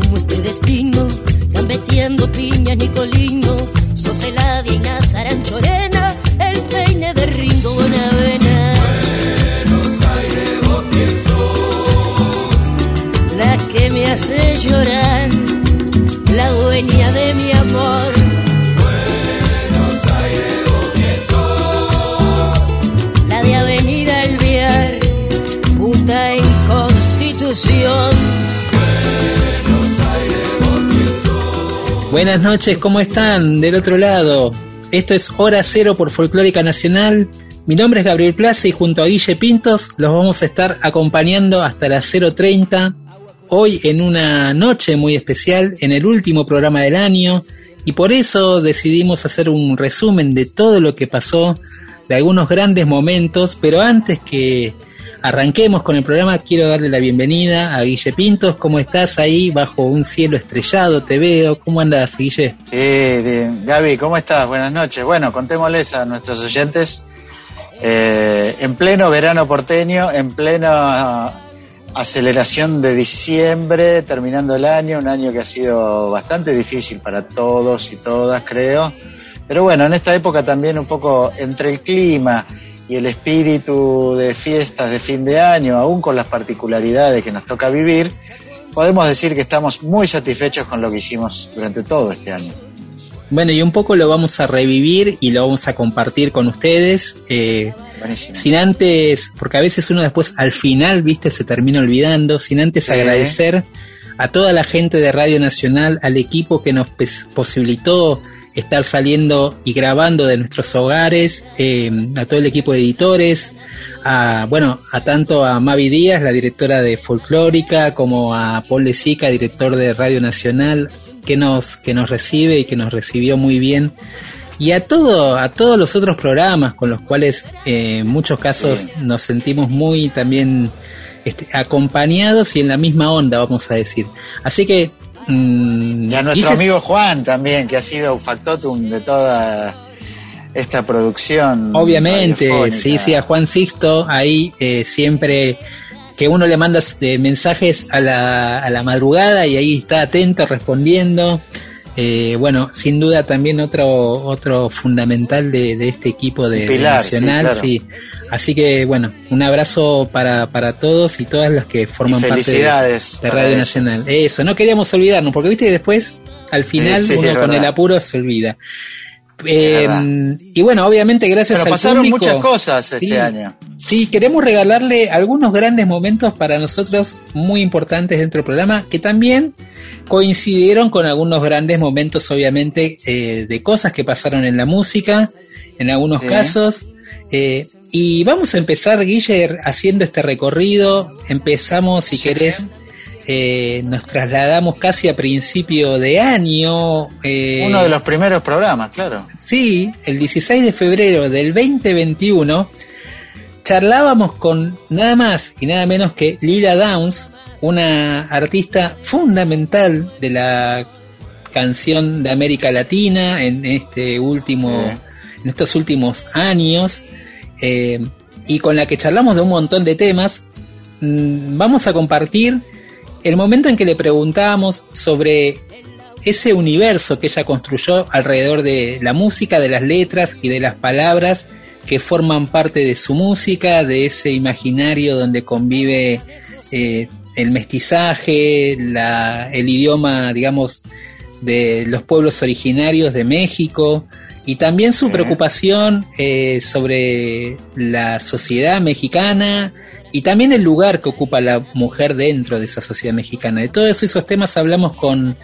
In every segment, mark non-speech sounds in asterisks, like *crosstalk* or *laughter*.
como este Buenas noches, ¿cómo están? Del otro lado. Esto es Hora Cero por Folclórica Nacional. Mi nombre es Gabriel Plaza y junto a Guille Pintos los vamos a estar acompañando hasta las 0.30. Hoy en una noche muy especial, en el último programa del año. Y por eso decidimos hacer un resumen de todo lo que pasó, de algunos grandes momentos. Pero antes que arranquemos con el programa, quiero darle la bienvenida a Guille Pintos. ¿Cómo estás ahí bajo un cielo estrellado? Te veo. ¿Cómo andas, Guille? Sí, Gaby, ¿cómo estás? Buenas noches. Bueno, contémosles a nuestros oyentes. Eh, en pleno verano porteño, en plena aceleración de diciembre, terminando el año, un año que ha sido bastante difícil para todos y todas, creo. Pero bueno, en esta época también un poco entre el clima y el espíritu de fiestas de fin de año, aún con las particularidades que nos toca vivir, podemos decir que estamos muy satisfechos con lo que hicimos durante todo este año. Bueno, y un poco lo vamos a revivir y lo vamos a compartir con ustedes. Eh, sin antes, porque a veces uno después al final, viste, se termina olvidando, sin antes agradecer a toda la gente de Radio Nacional, al equipo que nos posibilitó estar saliendo y grabando de nuestros hogares, eh, a todo el equipo de editores, a, bueno, a tanto a Mavi Díaz, la directora de Folclórica, como a Paul Lezica, director de Radio Nacional, que nos, que nos recibe y que nos recibió muy bien. Y a todo, a todos los otros programas con los cuales eh, en muchos casos nos sentimos muy también este, acompañados y en la misma onda, vamos a decir. Así que Mm, y a nuestro amigo Juan también, que ha sido un factotum de toda esta producción. Obviamente, sí, sí, a Juan Sixto, ahí eh, siempre que uno le manda eh, mensajes a la, a la madrugada y ahí está atento, respondiendo. Eh, bueno, sin duda también otro otro fundamental de, de este equipo de, Nacional, sí, Así que bueno, un abrazo para, para todos y todas las que forman parte de, Radio Nacional. Eso, no queríamos olvidarnos, porque viste que después, al final, uno con el apuro se olvida. Eh, y bueno, obviamente gracias Pero pasaron muchas cosas este año. Sí, queremos regalarle algunos grandes momentos para nosotros muy importantes dentro del programa que también coincidieron con algunos grandes momentos, obviamente, eh, de cosas que pasaron en la música, en algunos casos. Eh, y vamos a empezar, Guille, haciendo este recorrido. Empezamos, si querés, eh, nos trasladamos casi a principio de año. Eh, Uno de los primeros programas, claro. Sí, el 16 de febrero del 2021 charlábamos con nada más y nada menos que Lila Downs, una artista fundamental de la canción de América Latina en este último, en estos últimos años, eh, y con la que charlamos de un montón de temas. Mm, vamos a compartir el momento en que le preguntábamos sobre ese universo que ella construyó alrededor de la música, de las letras y de las palabras que forman parte de su música, de ese imaginario donde convive eh, el mestizaje, el idioma, digamos, de los pueblos originarios de México y también su preocupación eh, sobre la sociedad mexicana y también el lugar que ocupa la mujer dentro de esa sociedad mexicana. De todos esos temas hablamos con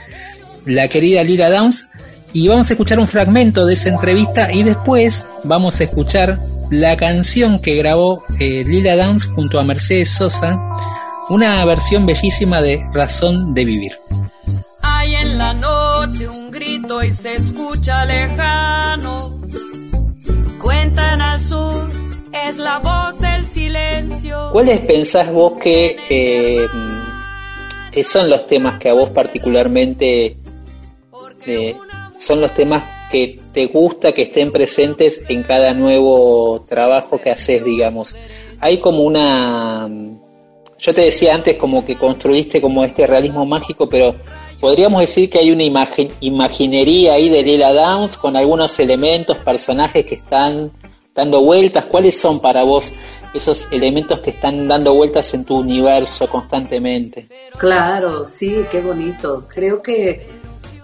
la querida Lira Downs, y vamos a escuchar un fragmento de esa entrevista y después vamos a escuchar la canción que grabó eh, Lila Downs junto a Mercedes Sosa, una versión bellísima de Razón de Vivir. Hay en la noche un grito y se escucha lejano. Sur, es la voz del silencio. ¿Cuáles pensás vos que, eh, que son los temas que a vos particularmente eh, son los temas que te gusta que estén presentes en cada nuevo trabajo que haces, digamos. Hay como una... Yo te decía antes como que construiste como este realismo mágico, pero podríamos decir que hay una imagen, imaginería ahí de Lila Downs con algunos elementos, personajes que están dando vueltas. ¿Cuáles son para vos esos elementos que están dando vueltas en tu universo constantemente? Claro, sí, qué bonito. Creo que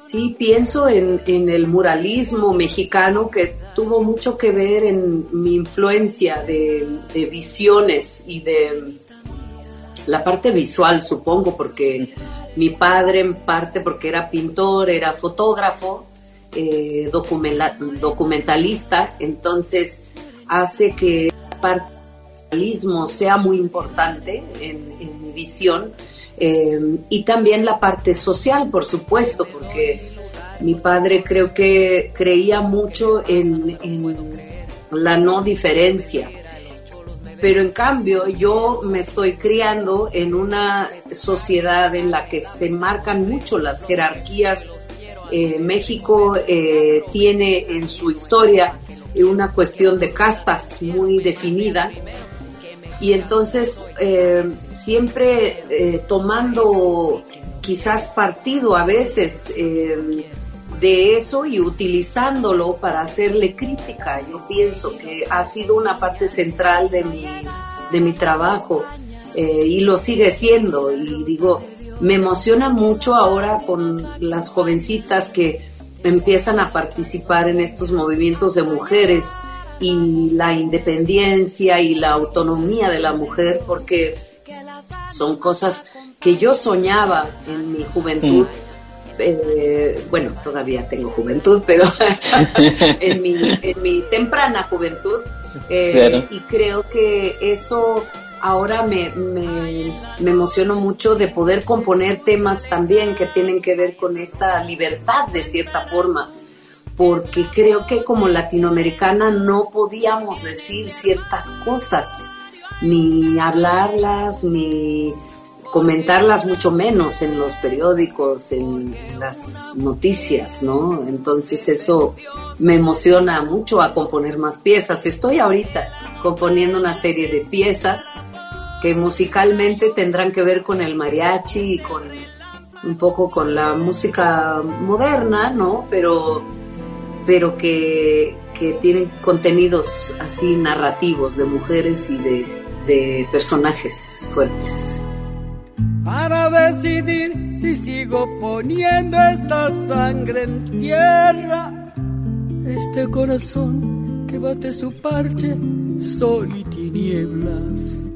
Sí, pienso en, el muralismo mexicano que tuvo mucho que ver en mi influencia de, visiones y de la parte visual, supongo, porque mi padre en parte porque era pintor, era fotógrafo, eh, documentalista, entonces hace que muralismo sea muy importante en, en mi visión eh, y también la parte social, por supuesto, porque mi padre creo que creía mucho en, la no diferencia. Pero en cambio yo me estoy criando en una sociedad en la que se marcan mucho las jerarquías. Eh, México eh, tiene en su historia una cuestión de castas muy definida y entonces eh, siempre eh, tomando quizás partido a veces eh, de eso y utilizándolo para hacerle crítica. Yo pienso que ha sido una parte central de mi, de mi trabajo y lo sigue siendo. Y digo, me emociona mucho ahora con las jovencitas que empiezan a participar en estos movimientos de mujeres y la independencia y la autonomía de la mujer, porque son cosas que yo soñaba en mi juventud. Mm. Eh, bueno, todavía tengo juventud, pero *laughs* en, mi, en mi temprana juventud. Eh, y creo que eso ahora me, me, emociono mucho de poder componer temas también que tienen que ver con esta libertad de cierta forma porque creo que como latinoamericana no podíamos decir ciertas cosas, ni hablarlas, ni comentarlas mucho menos en los periódicos, en las noticias, ¿no? Entonces eso me emociona mucho a componer más piezas. Estoy ahorita componiendo una serie de piezas que musicalmente tendrán que ver con el mariachi y con un poco con la música moderna, ¿no? Pero pero que, tienen contenidos así narrativos de mujeres y de, de personajes fuertes. Para decidir si sigo poniendo esta sangre en tierra, este corazón que bate su parche, sol y tinieblas.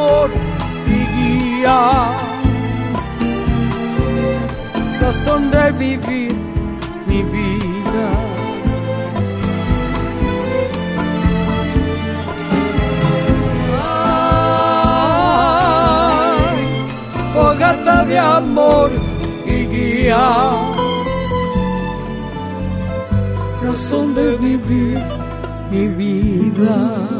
amor y guía. Razón de vivir mi vida. Ay, fogata de amor y guía, razón de vivir mi vida.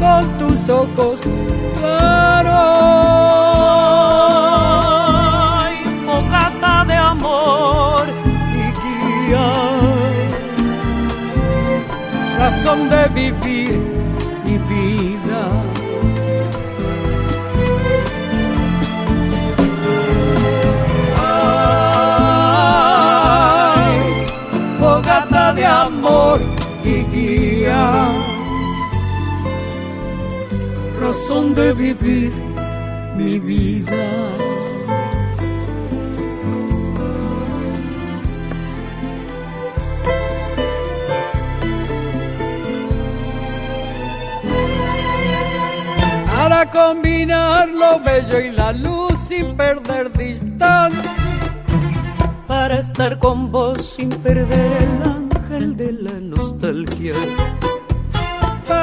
con tus ojos claros de amor y guía. Razón de vivir mi vida. Ay, fogata de amor y guía. Razón de vivir mi vida. para combinar lo bello y la luz sin perder distancia. Para estar con vos sin perder el ángel de la nostalgia.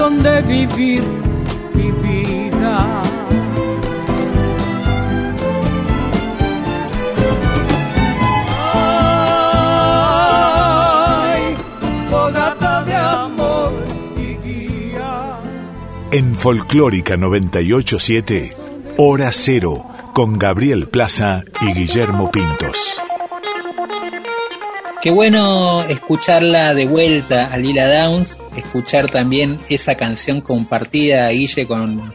Razón de vivir mi vida. En Folclórica 987, Hora Cero, con Gabriel Plaza y Guillermo Pintos. Qué bueno escucharla de vuelta a Lila Downs, escuchar también esa canción compartida, Guille, con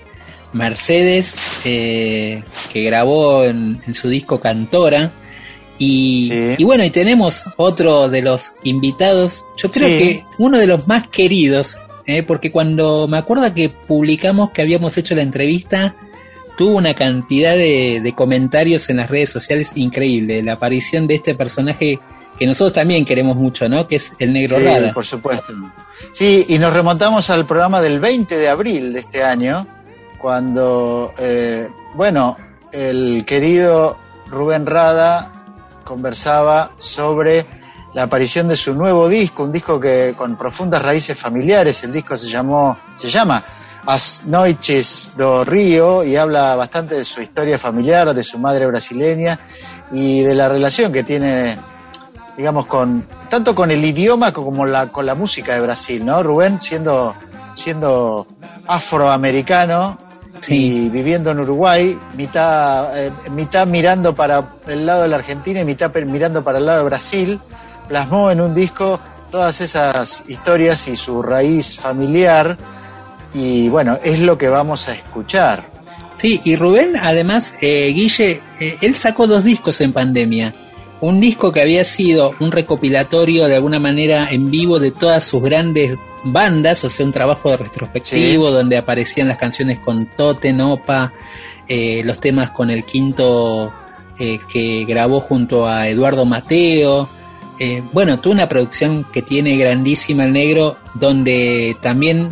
Mercedes, eh, que grabó en, su disco Cantora. Y, bueno, y tenemos otro de los invitados, yo creo que uno de los más queridos ¿eh? porque cuando me acuerdo que publicamos que habíamos hecho la entrevista, tuvo una cantidad de, comentarios en las redes sociales increíble, la aparición de este personaje que nosotros también queremos mucho, ¿no? Que es el Negro sí, Rada. por supuesto. Sí, y nos remontamos al programa del 20 de abril de este año, cuando, eh, bueno, el querido Rubén Rada conversaba sobre la aparición de su nuevo disco, un disco que con profundas raíces familiares, el disco se llamó, se llama As Noites do Río y habla bastante de su historia familiar, de su madre brasileña y de la relación que tiene, digamos, con tanto con el idioma como la, con la música de Brasil, ¿no? Rubén siendo, siendo afroamericano y viviendo en Uruguay, mitad, eh, mitad mirando para el lado de la Argentina y mitad mirando para el lado de Brasil plasmó en un disco todas esas historias y su raíz familiar y bueno, es lo que vamos a escuchar. Sí, y Rubén además, eh, Guille, eh, él sacó dos discos en pandemia. Un disco que había sido un recopilatorio de alguna manera en vivo de todas sus grandes bandas, o sea, un trabajo de retrospectivo donde aparecían las canciones con Tote, Opa, eh, los temas con el quinto que grabó junto a Eduardo Mateo, eh, bueno, tuvo una producción que tiene grandísima el negro, donde también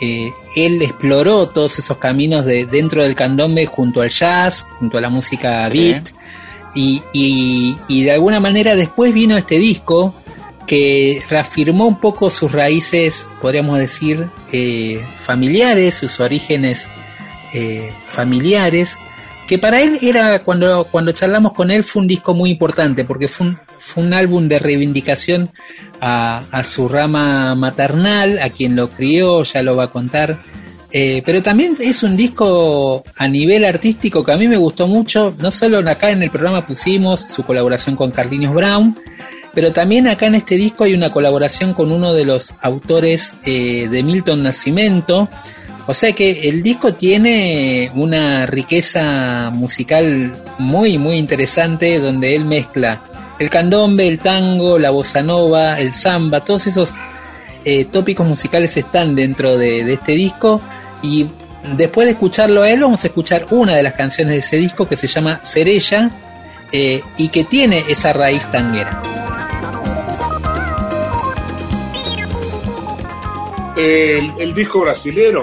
eh, él exploró todos esos caminos de dentro del candombe junto al jazz, junto a la música beat, y, y, de alguna manera después vino este disco que reafirmó un poco sus raíces, podríamos decir, eh, familiares, sus orígenes familiares, que para él era, cuando, cuando charlamos con él, fue un disco muy importante, porque fue un, fue un álbum de reivindicación a, a, su rama maternal, a quien lo crió, ya lo va a contar. Eh, pero también es un disco a nivel artístico que a mí me gustó mucho, no solo acá en el programa pusimos su colaboración con Carlinhos Brown, pero también acá en este disco hay una colaboración con uno de los autores eh, de Milton Nascimento, O sea que el disco tiene una riqueza musical muy, muy interesante donde él mezcla el candombe, el tango, la bossa nova, el samba, todos esos eh, tópicos musicales están dentro de, este disco y después de escucharlo a él vamos a escuchar una de las canciones de ese disco que se llama Cerella eh, y que tiene esa raíz tanguera. El, disco brasilero,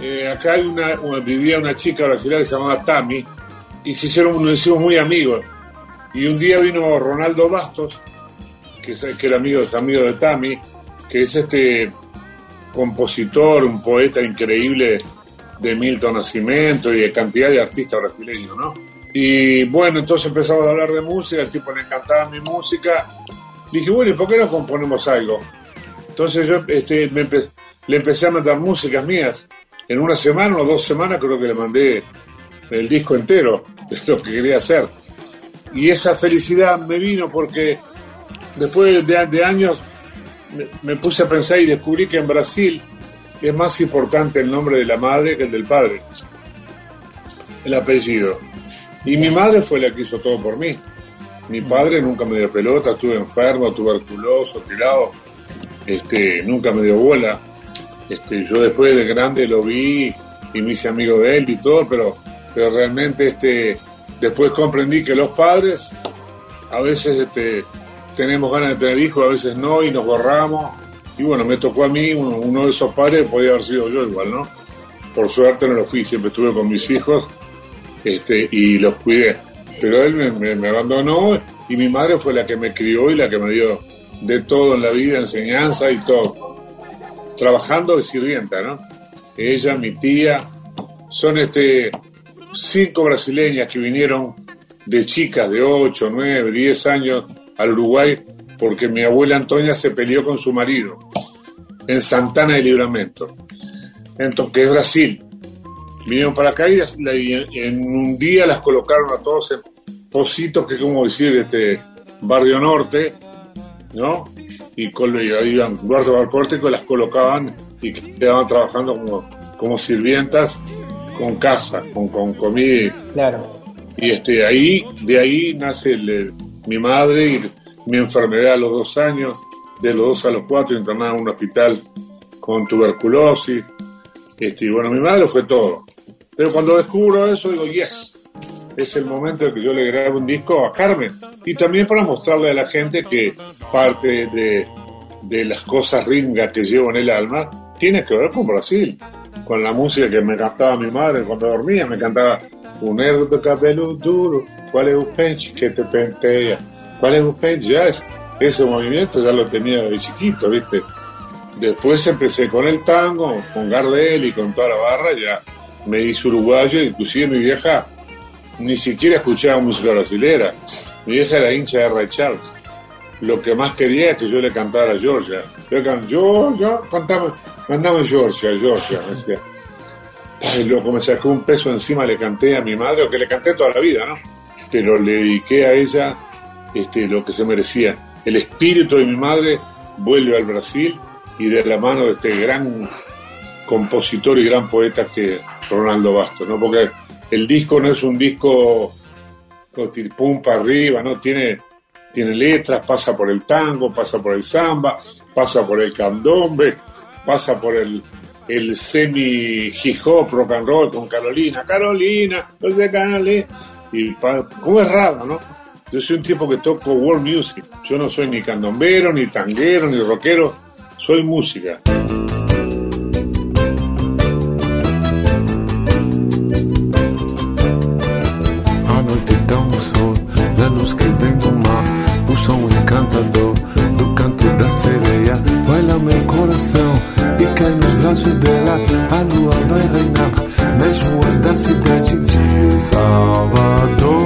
eh, acá hay una, vivía una chica brasileña que se llamaba Tami y se hicieron, nos hicimos muy amigos. Y un día vino Ronaldo Bastos, que, que era amigo, amigo de Tami, que es este compositor, un poeta increíble de Milton Nascimento y de cantidad de artistas brasileños, ¿no? Y bueno, entonces empezamos a hablar de música, el tipo le encantaba mi música. dije, bueno, ¿y por qué no componemos algo? Entonces yo este, le empecé a mandar músicas mías. En una semana o dos semanas creo que le mandé el disco entero de lo que quería hacer. Y esa felicidad me vino porque después de, de años me, puse a pensar y descubrí que en Brasil es más importante el nombre de la madre que el del padre, el apellido. Y mi madre fue la que hizo todo por mí. Mi padre nunca me dio pelota, estuve enfermo, tuberculoso, tirado, este, nunca me dio bola. Este, yo después de grande lo vi y me hice amigo de él y todo, pero, pero realmente este, después comprendí que los padres a veces este, tenemos ganas de tener hijos, a veces no, y nos borramos. Y bueno, me tocó a mí, uno, de esos padres podía haber sido yo igual, ¿no? Por suerte no lo fui, siempre estuve con mis hijos este, y los cuidé. Pero él me, abandonó y mi madre fue la que me crió y la que me dio de todo en la vida, enseñanza y todo. Trabajando de sirvienta, ¿no? Ella, mi tía, son este cinco brasileñas que vinieron de chicas de 8, 9, 10 años al Uruguay porque mi abuela Antonia se peleó con su marido en Santana de Libramento, entonces, que es Brasil. Vinieron para acá y, en un día las colocaron a todos en pocitos, que es como decir, este barrio norte, ¿no? Y con, iban guardas barcórticos las colocaban y quedaban trabajando como, como sirvientas con casa, con, con comida. Claro. Y este, ahí, de ahí nace el, mi madre y mi enfermedad a los dos años, de los dos a los cuatro internada en un hospital con tuberculosis. Este, y bueno, mi madre fue todo. Pero cuando descubro eso, digo, yes, es el momento de que yo le grabe un disco a Carmen. Y también para mostrarle a la gente que parte de, de las cosas ringas que llevo en el alma tiene que ver con Brasil, con la música que me cantaba mi madre cuando dormía, me cantaba un erro de cabello duro, cuál es un pente que te pentea, cuál es un ya es, ese movimiento ya lo tenía de chiquito, ¿viste? Después empecé con el tango, con Gardel y con toda la barra, ya me hice uruguayo, inclusive mi vieja ni siquiera escuchaba música brasilera, mi vieja era hincha de Ray Charles. Lo que más quería es que yo le cantara a Georgia. Yo, yo, yo, cantame, mandame Georgia, Georgia, me decía. Ay, loco, me sacó un peso encima, le canté a mi madre, o que le canté toda la vida, ¿no? Pero le dediqué a ella este, lo que se merecía. El espíritu de mi madre vuelve al Brasil y de la mano de este gran compositor y gran poeta que Ronaldo Bastos, ¿no? Porque el disco no es un disco con pum para arriba, ¿no? Tiene, tiene letras, pasa por el tango, pasa por el samba, pasa por el candombe, pasa por el el semi hip hop rock and roll con Carolina, Carolina, no sé Carolina, y como es raro, ¿no? Yo soy un tipo que toco world music, yo no soy ni candombero, ni tanguero, ni rockero, soy música. A noite tão sol, la luz que vem do mar, o som encantador do canto da sereia, baila meu coração e cai nos braços dela. A lua vai reinar nas ruas da cidade de Salvador.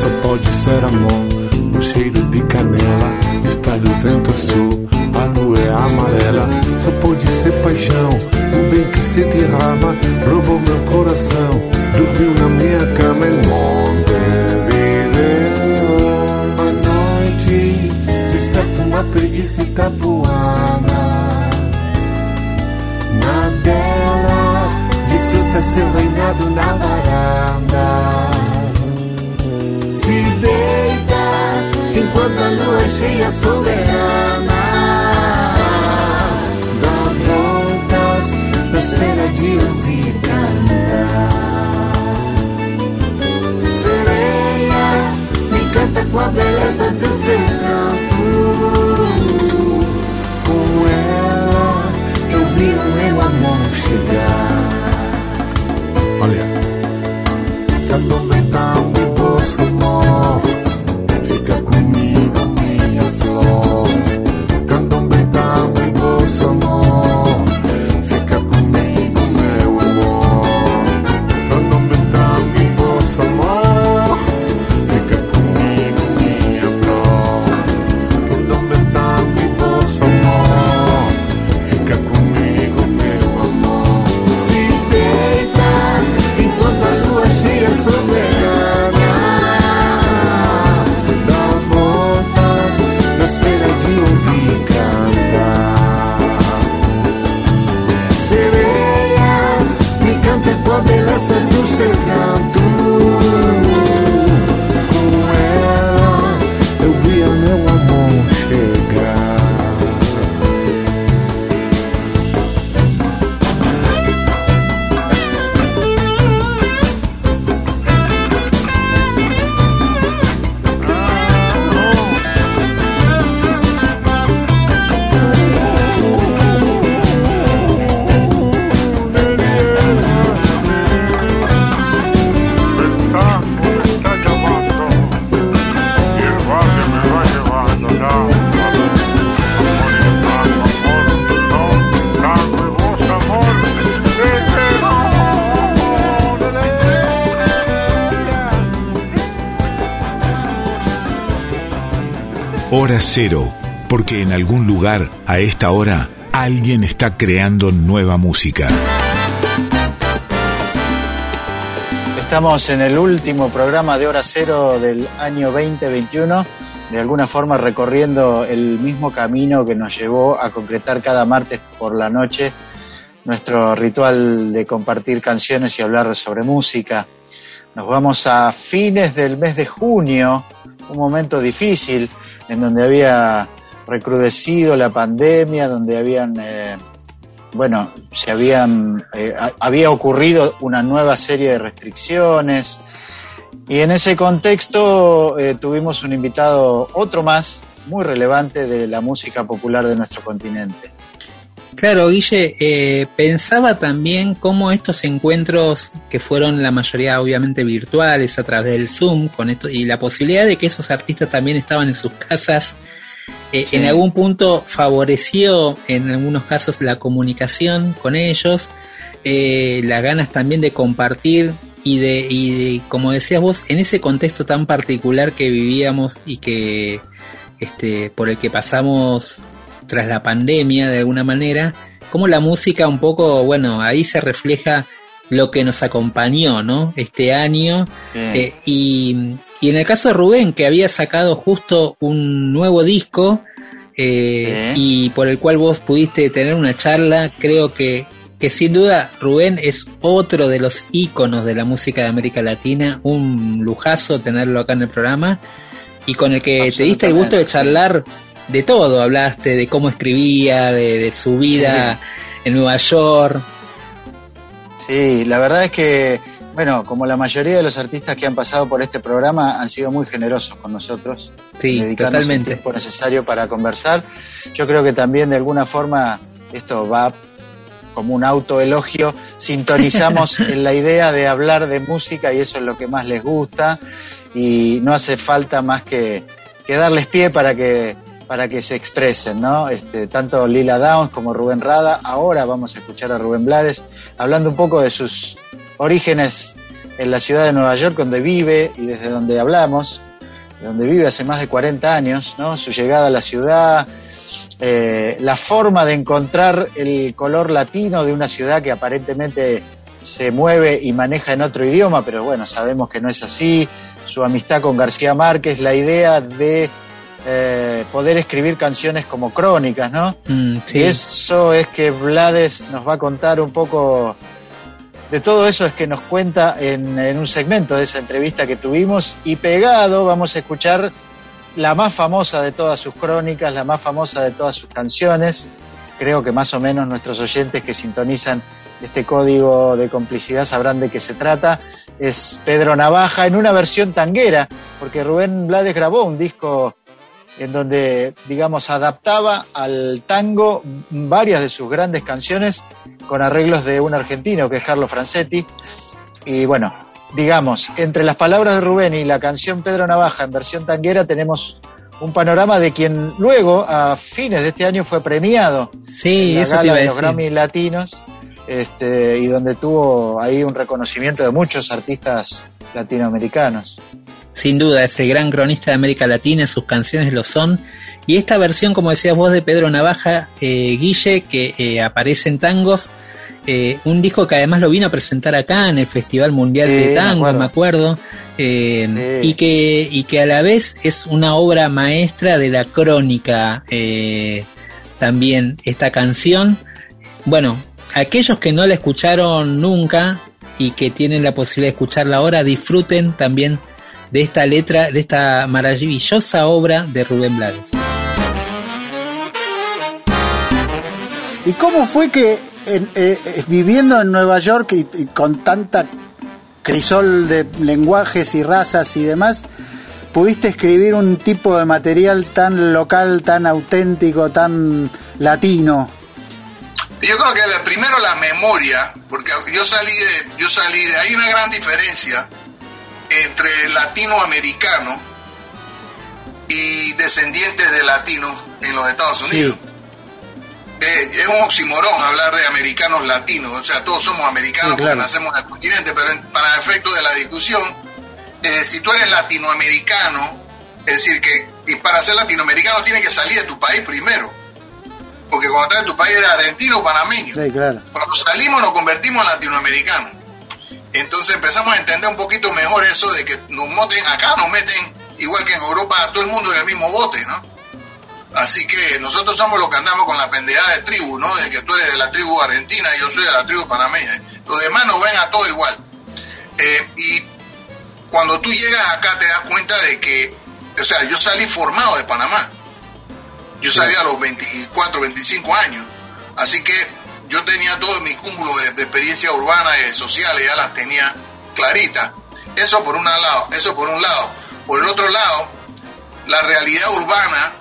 Só pode ser amor, o cheiro de canela, está vento azul, a lua é amarela, só pode ser paixão, o bem que se derrama, roubou meu coração, dormiu na minha cama é em Montevideo. À noite, desperto uma preguiça itapuana, na dela, desfruta seu reinado na varanda, se deixa enquanto a lua é cheia soberana. Dá voltas na espera de ouvir cantar. Sereia, me canta com a beleza do seu canto. Com ela eu vi o meu amor chegar. Olha, Hora cero, porque en algún lugar, a esta hora, alguien está creando nueva música. Estamos en el último programa de Hora Cero del año 2021, de alguna forma recorriendo el mismo camino que nos llevó a concretar cada martes por la noche nuestro ritual de compartir canciones y hablar sobre música. Nos vamos a fines del mes de junio, un momento difícil en donde había recrudecido la pandemia, donde habían, eh, bueno, se habían, eh, había ocurrido una nueva serie de restricciones. Y en ese contexto eh, tuvimos un invitado, otro más, muy relevante de la música popular de nuestro continente. Claro, Guille, eh, pensaba también cómo estos encuentros, que fueron la mayoría obviamente virtuales a través del Zoom, con esto y la posibilidad de que esos artistas también estaban en sus casas, eh, Sí. en algún punto favoreció en algunos casos la comunicación con ellos, eh, las ganas también de compartir y de, y de, como decías vos, en ese contexto tan particular que vivíamos y que este, por el que pasamos tras la pandemia de alguna manera, como la música un poco, bueno, ahí se refleja lo que nos acompañó, ¿no? Este año. Eh, y, y en el caso de Rubén, que había sacado justo un nuevo disco eh, y por el cual vos pudiste tener una charla, creo que, que sin duda Rubén es otro de los íconos de la música de América Latina, un lujazo tenerlo acá en el programa y con el que te diste el gusto de charlar de todo, hablaste de cómo escribía, de, de su vida en Nueva York. Sí, la verdad es que, bueno, como la mayoría de los artistas que han pasado por este programa han sido muy generosos con nosotros, Sí, dedicarnos totalmente. el tiempo necesario para conversar. Yo creo que también de alguna forma esto va como un autoelogio, sintonizamos *laughs* en la idea de hablar de música y eso es lo que más les gusta y no hace falta más que, que darles pie para que para que se expresen, ¿no? Este, tanto Lila Downs como Rubén Rada. Ahora vamos a escuchar a Rubén Blades hablando un poco de sus orígenes en la ciudad de Nueva York, donde vive y desde donde hablamos, donde vive hace más de 40 años, ¿no? Su llegada a la ciudad, eh, la forma de encontrar el color latino de una ciudad que aparentemente se mueve y maneja en otro idioma, pero bueno, sabemos que no es así, su amistad con García Márquez, la idea de eh, poder escribir canciones como crónicas, ¿no? Mm, sí. Y eso es que Blades nos va a contar un poco de todo eso, es que nos cuenta en, en un segmento de esa entrevista que tuvimos y pegado vamos a escuchar la más famosa de todas sus crónicas, la más famosa de todas sus canciones. Creo que más o menos nuestros oyentes que sintonizan este código de complicidad sabrán de qué se trata. Es Pedro Navaja en una versión tanguera, porque Rubén Blades grabó un disco en donde, digamos, adaptaba al tango varias de sus grandes canciones con arreglos de un argentino que es Carlos Francetti. Y bueno, digamos, entre las palabras de Rubén y la canción Pedro Navaja en versión tanguera tenemos un panorama de quien luego, a fines de este año, fue premiado Sí, en la eso gala de los. Grammy Latinos este, y donde tuvo ahí un reconocimiento de muchos artistas latinoamericanos. Sin duda, es el gran cronista de América Latina, sus canciones lo son. Y esta versión, como decías vos, de Pedro Navaja, eh, Guille, que eh, aparece en tangos, eh, un disco que además lo vino a presentar acá en el Festival Mundial Sí, de me Tango, acuerdo. me acuerdo, Sí. y, que, y que a la vez es una obra maestra de la crónica también esta canción. Bueno, aquellos que no la escucharon nunca y que tienen la posibilidad de escucharla ahora, disfruten también de esta letra, de esta maravillosa obra de Rubén Blades. ¿Y cómo fue que en- eh, eh, viviendo en Nueva York y, y con tanta crisol de lenguajes y razas y demás, pudiste escribir un tipo de material tan local, tan auténtico, tan latino? Yo creo que primero la memoria, porque yo salí de, yo salí de, hay una gran diferencia entre latinoamericano y descendientes de latinos en los Estados Unidos. Eh, es un oximorón hablar de americanos latinos, o sea, todos somos americanos Sí, claro. porque nacemos en el continente, pero en- para efectos de la discusión, eh, si tú eres latinoamericano, es decir, que y para ser latinoamericano tienes que salir de tu país primero, porque cuando estás en tu país eres argentino o panameño. Sí, claro. Cuando salimos nos convertimos en latinoamericanos. Entonces empezamos a entender un poquito mejor eso de que nos moten, acá nos meten, igual que en Europa, a todo el mundo en el mismo bote, ¿no? Así que nosotros somos los que andamos con la pendejada de tribu, ¿no? De que tú eres de la tribu argentina y yo soy de la tribu panameña. Los demás nos ven a todos igual. Eh, y cuando tú llegas acá te das cuenta de que, o sea, yo salí formado de Panamá. Yo salí a los 24, 25 años. Así que yo tenía todo mi cúmulo de, de experiencias urbanas y sociales, ya las tenía claritas. Eso por un lado, eso por un lado. Por el otro lado, la realidad urbana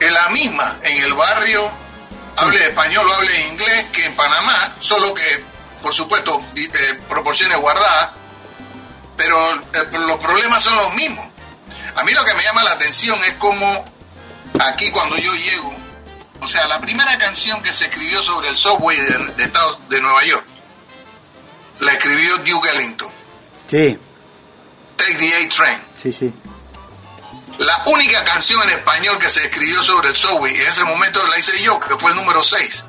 es la misma en el barrio, hable español o hable inglés, que en Panamá, solo que, por supuesto, eh, proporciones guardadas, pero eh, los problemas son los mismos. A mí lo que me llama la atención es cómo aquí cuando yo llego, o sea, la primera canción que se escribió sobre el subway de, de Estados, de Nueva York, la escribió Duke Ellington, Sí, Take the A-Train. sí, sí. La única canción en español que se escribió sobre el subway en ese momento la hice yo, que fue el número 6.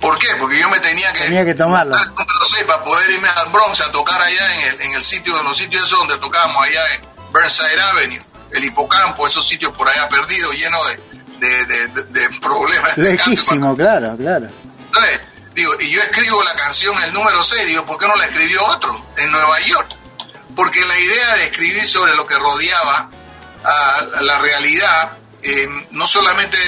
¿Por qué? Porque yo me tenía que, Tenía que tomarla. el número 6 para poder irme al Bronx a tocar allá en el, en el sitio, en los sitios esos donde tocábamos allá en Burnside Avenue, el hipocampo, esos sitios por allá perdidos, llenos de, de, de- de- de problemas. de. Lejísimo, claro, claro. Entonces, digo, y yo escribo la canción, el número 6, digo, ¿por qué no la escribió otro en Nueva York? Porque la idea de escribir sobre lo que rodeaba a la realidad eh, no solamente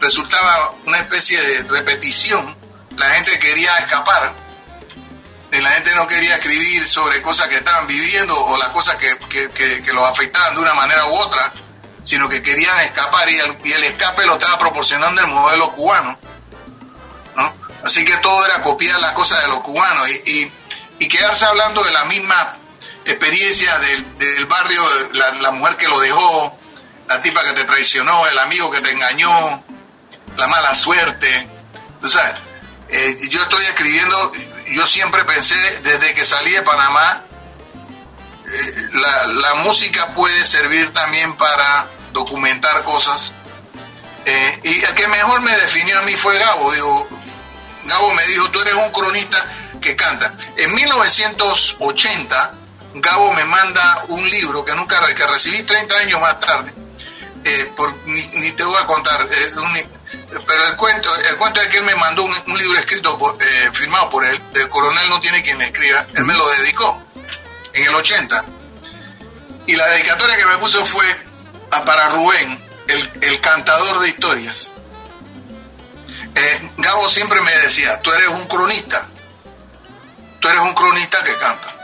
resultaba una especie de repetición, la gente quería escapar, la gente no quería escribir sobre cosas que estaban viviendo o las cosas que, que, que- que los afectaban de una manera u otra, sino que querían escapar y el, escape lo estaba proporcionando el modelo cubano. ¿no? Así que todo era copiar las cosas de los cubanos y, quedarse hablando de la misma experiencia del, barrio, la, mujer que lo dejó, la tipa que te traicionó, el amigo que te engañó, la mala suerte. Tú sabes, eh, yo estoy escribiendo, yo siempre pensé desde que salí de Panamá, eh, la música puede servir también para documentar cosas. Eh, y el que mejor me definió a mí fue Gabo. Digo, Gabo me dijo, tú eres un cronista que canta. En 1980, Gabo me manda un libro que nunca que recibí 30 años más tarde, eh, por, ni, ni te voy a contar, eh, pero el cuento, el cuento es que él me mandó un, libro escrito, eh, firmado por él, del coronel no tiene quien le escriba, él me lo dedicó en el 80. Y la dedicatoria que me puso fue para Rubén, el, el cantador de historias. Eh, Gabo siempre me decía, tú eres un cronista, tú eres un cronista que canta.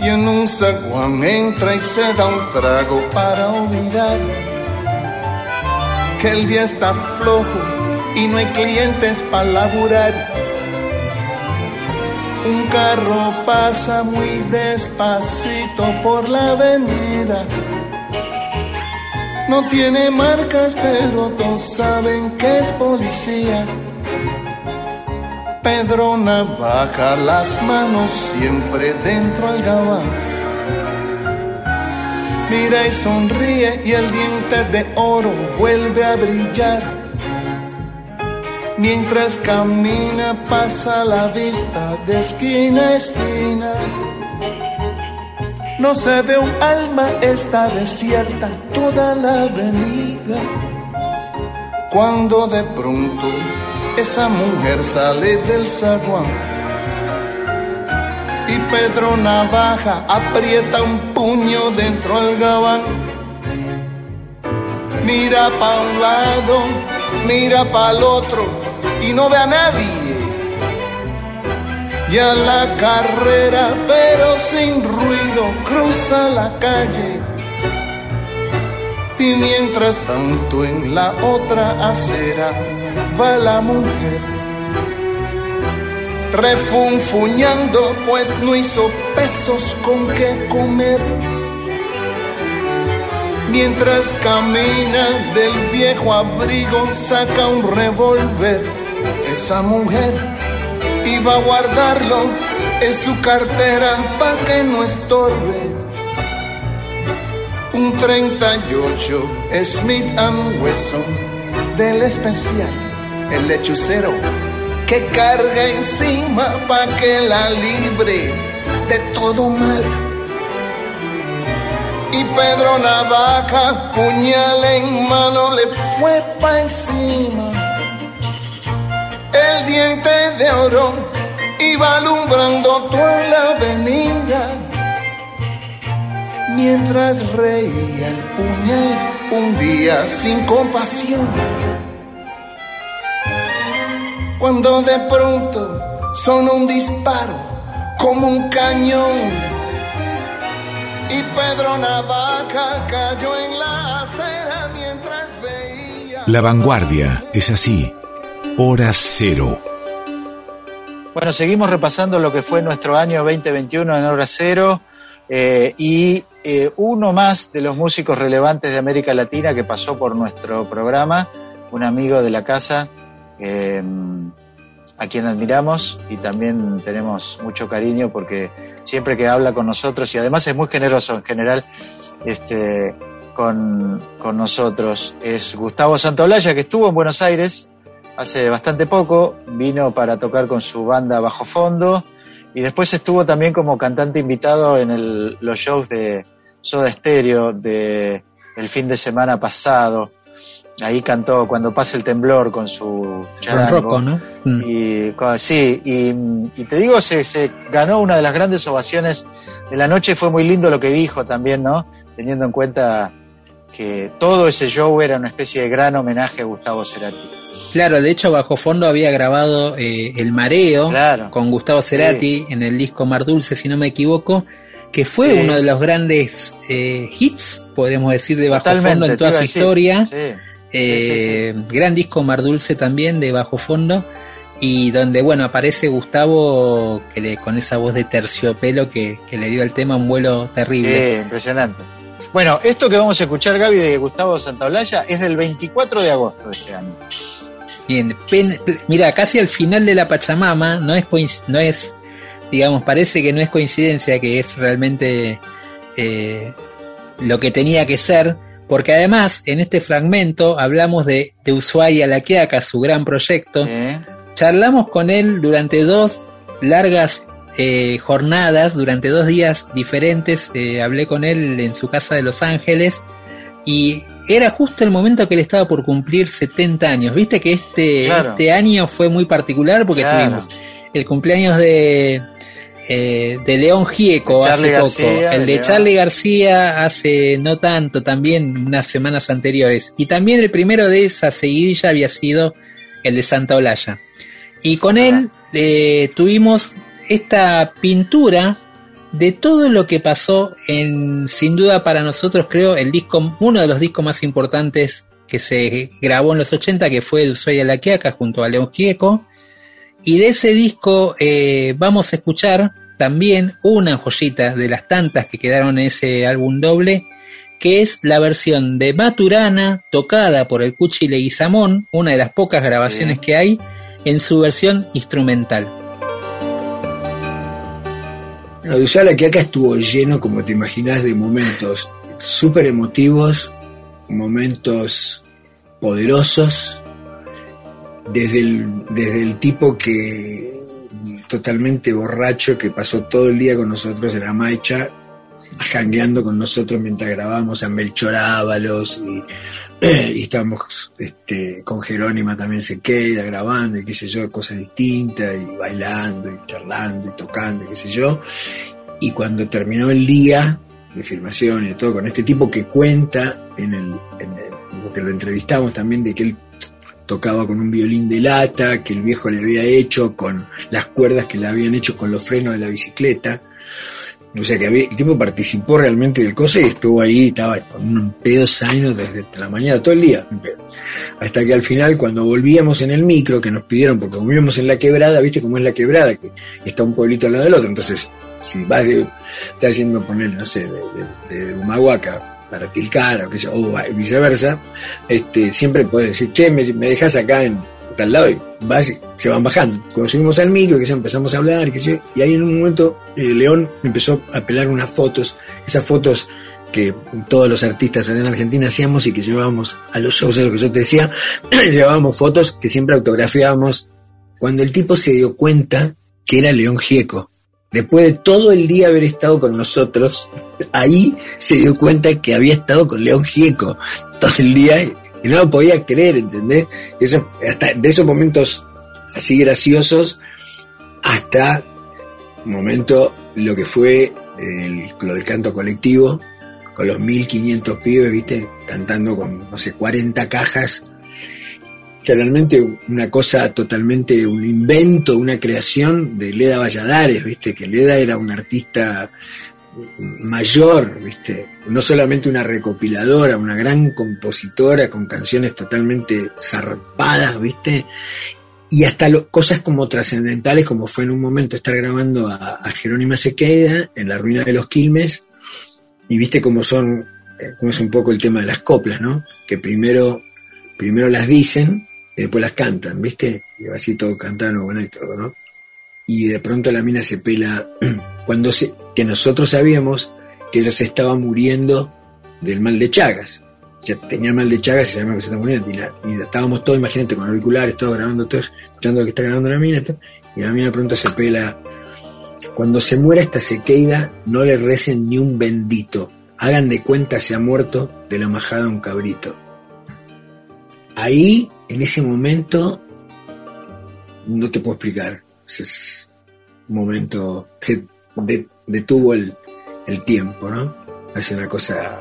y en un zaguán entra y se da un trago para olvidar que el día está flojo y no hay clientes para laburar. Un carro pasa muy despacito por la avenida. No tiene marcas, pero todos saben que es policía. Pedro Navaja, las manos siempre dentro al gabán. Mira y sonríe y el diente de oro vuelve a brillar. Mientras camina pasa la vista de esquina a esquina. No se ve un alma, está desierta toda la avenida. Cuando de pronto esa mujer sale del zaguán y Pedro Navaja aprieta un puño dentro del gabán. Mira para un lado, mira para el otro y no ve a nadie. Y a la carrera, pero sin ruido, cruza la calle. Y mientras tanto en la otra acera va la mujer refunfuñando, pues no hizo pesos con qué comer. Mientras camina del viejo abrigo, saca un revólver. Esa mujer iba a guardarlo en su cartera para que no estorbe. Un 38 Smith Wesson del especial, el lechucero que carga encima pa' que la libre de todo mal. Y Pedro Navaja, puñal en mano, le fue pa' encima. El diente de oro iba alumbrando toda la avenida. Mientras reía el puñal un día sin compasión cuando de pronto sonó un disparo como un cañón y Pedro Navaja cayó en la acera mientras veía La vanguardia es así. Hora cero. Bueno, seguimos repasando lo que fue nuestro año 2021 en Hora Cero eh, y eh, uno más de los músicos relevantes de América Latina que pasó por nuestro programa, un amigo de la casa, eh, a quien admiramos y también tenemos mucho cariño porque siempre que habla con nosotros y además es muy generoso en general este, con, con nosotros. Es Gustavo Santaolalla que estuvo en Buenos Aires hace bastante poco, vino para tocar con su banda Bajo Fondo y después estuvo también como cantante invitado en los shows de, Soda Stereo de el fin de semana pasado. Ahí cantó Cuando pase el temblor con su charango. Rocco, ¿no? Mm. Y sí, y, y te digo, se, se ganó una de las grandes ovaciones de la noche. Fue muy lindo lo que dijo también, ¿no? Teniendo en cuenta que todo ese show era una especie de gran homenaje a Gustavo Cerati. Claro, de hecho Bajo Fondo había grabado eh, El Mareo Claro. con Gustavo Cerati en el disco Mar Dulce, si no me equivoco, que fue Sí. uno de los grandes eh, hits, podríamos decir, de Bajo Totalmente, Fondo en toda su decir. historia. Sí. Eh, Gran disco Mar Dulce también de Bajo Fondo. Y donde, bueno, aparece Gustavo que le, con esa voz de terciopelo que, que le dio al tema un vuelo terrible. Sí, impresionante. Bueno, esto que vamos a escuchar, Gaby, de Gustavo Santaolalla, es del 24 de agosto de este año. Bien, pen- mira, casi al final de la Pachamama, no es, no es, digamos, parece que no es coincidencia, que es realmente eh, lo que tenía que ser, porque además en este fragmento hablamos de, de Ushuaia La Quiaca, su gran proyecto. Charlamos con él durante dos largas eh, jornadas, durante dos días diferentes. eh, hablé con él en su casa de Los Ángeles y era justo el momento que él estaba por cumplir 70 años. Viste que este, Claro. este año fue muy particular porque Claro. tuvimos el cumpleaños de, eh, de León Gieco De hace poco, García, el de de. Charlie García hace no tanto, también unas semanas anteriores. Y también el primero de esa seguidilla había sido el de Santa Olalla. Y con él eh, tuvimos esta pintura de todo lo que pasó en, sin duda para nosotros creo, el disco, uno de los discos más importantes que se grabó en los 80, que fue Ushuaia La Quiaca junto a León Gieco. Y de ese disco eh, vamos a escuchar también una joyita de las tantas que quedaron en ese álbum doble, que es la versión de Maturana, tocada por el Cuchi Leguizamón, una de las pocas grabaciones que hay, en su versión instrumental. No, de Ushuaia La Quiaca estuvo lleno, como te imaginas, de momentos súper emotivos, momentos poderosos, desde el, desde el tipo que totalmente borracho que pasó todo el día con nosotros en la Maicha, jangueando con nosotros mientras grabábamos a Melchor Ábalos *clears throat* y, estábamos este, con Jerónima también se queda grabando y qué sé yo, cosas distintas y bailando y charlando y tocando y qué sé yo. Y cuando terminó el día de filmación y todo, con este tipo que cuenta en el, en el- porque lo entrevistamos también de que él tocaba con un violín de lata que el viejo le había hecho con las cuerdas que le habían hecho con los frenos de la bicicleta. O sea que había- el tipo participó realmente del cosa y estuvo ahí, estaba con un pedo saino desde la mañana, todo el día. Hasta que al final, cuando volvíamos en el micro, que nos pidieron, porque como íbamos en la quebrada, viste cómo es la quebrada, que está un pueblito al lado del otro, entonces si vas de, estás yendo a poner, no sé, de, de, de Humahuaca para Tilcara o, yo, o viceversa, este, siempre puedes decir, che, me, me dejas acá en tal lado y vas se van bajando. Cuando al micro, que empezamos a hablar, sé yo, y ahí en un momento eh, León empezó a pelar unas fotos, esas fotos que todos los artistas en Argentina hacíamos y que llevábamos a los shows, es lo que yo te decía, *clears throat* llevábamos fotos que siempre autografiábamos. Cuando el tipo se dio cuenta que era León Gieco, después de todo el día haber estado con nosotros, ahí se dio cuenta que había estado con León Gieco todo el día y no lo podía creer, ¿entendés? Eso, hasta de esos momentos así graciosos hasta un momento lo que fue el- lo del canto colectivo, con los 1500 pibes, ¿viste? Cantando con, no sé, 40 cajas. Que realmente una cosa totalmente, un invento, una creación de Leda Valladares, ¿viste? Que Leda era un artista mayor, ¿viste? No solamente una recopiladora, una gran compositora con canciones totalmente zarpadas, ¿viste? Y hasta cosas como trascendentales, como fue en un momento estar grabando a, Jerónima Sequeira en la ruina de los Quilmes, y viste cómo son, eh, cómo es un poco el tema de las coplas, ¿no? Que primero, primero las dicen y después las cantan, ¿viste? Y así todo cantando, bueno y todo, ¿no? Y de pronto la mina se pela, *clears throat* cuando se, que nosotros sabíamos que ella se estaba muriendo del mal de Chagas. Ya tenía mal de Chagas y sabíamos que se estaba muriendo. Y, la- y estábamos todos, imagínate, con auriculares, todos grabando, todos escuchando lo que está grabando la mina. todo, Y la mina de pronto se pela. Cuando se muera esta sequeida, no le recen ni un bendito. hagan de cuenta se ha muerto de la majada un cabrito. Ahí, en ese momento, no te puedo explicar. Es un momento, se detuvo el, tiempo, ¿no? Es una cosa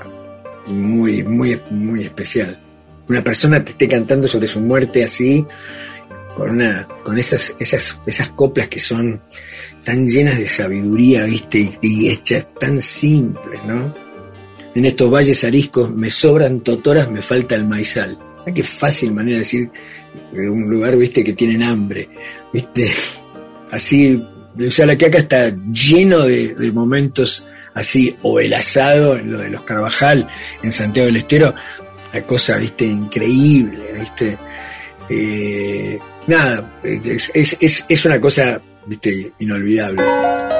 muy, muy, muy especial. Una persona te esté cantando sobre su muerte así, con una, con esas, esas, esas coplas que son tan llenas de sabiduría, viste, y, hechas tan simples, ¿no? En estos valles ariscos me sobran totoras, me falta el maizal. Qué fácil manera de decir de un lugar, viste, que tienen hambre, viste, así, o sea, la acá está lleno de, momentos así, o el asado, lo de los Carvajal, en Santiago del Estero, la cosa, viste, increíble, viste. Eh, nada, es, es, es una cosa, viste, inolvidable.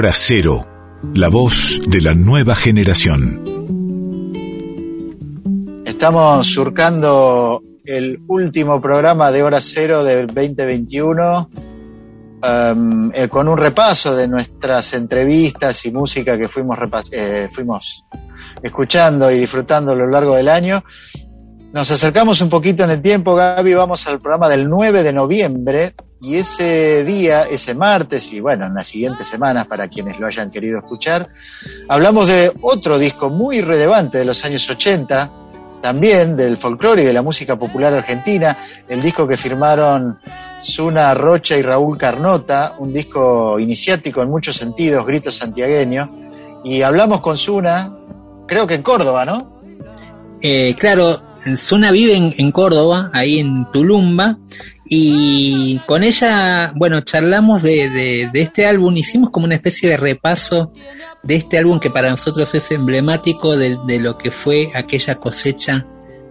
Hora Cero, la voz de la nueva generación. Estamos surcando el último programa de Hora Cero del 2021 um, eh, con un repaso de nuestras entrevistas y música que fuimos, eh, fuimos escuchando y disfrutando a lo largo del año. Nos acercamos un poquito en el tiempo, Gaby, vamos al programa del 9 de noviembre y ese día, ese martes y bueno, en las siguientes semanas para quienes lo hayan querido escuchar, hablamos de otro disco muy relevante de los años 80, también del folclore y de la música popular argentina, el disco que firmaron Zuna Rocha y Raúl Carnota, un disco iniciático en muchos sentidos, grito santiagueño, y hablamos con Zuna, creo que en Córdoba, ¿no? Eh, claro, Zuna vive en, en, Córdoba, ahí en Tulumba, y con ella, bueno, charlamos de, de, de, este álbum, hicimos como una especie de repaso de este álbum que para nosotros es emblemático de, de lo que fue aquella cosecha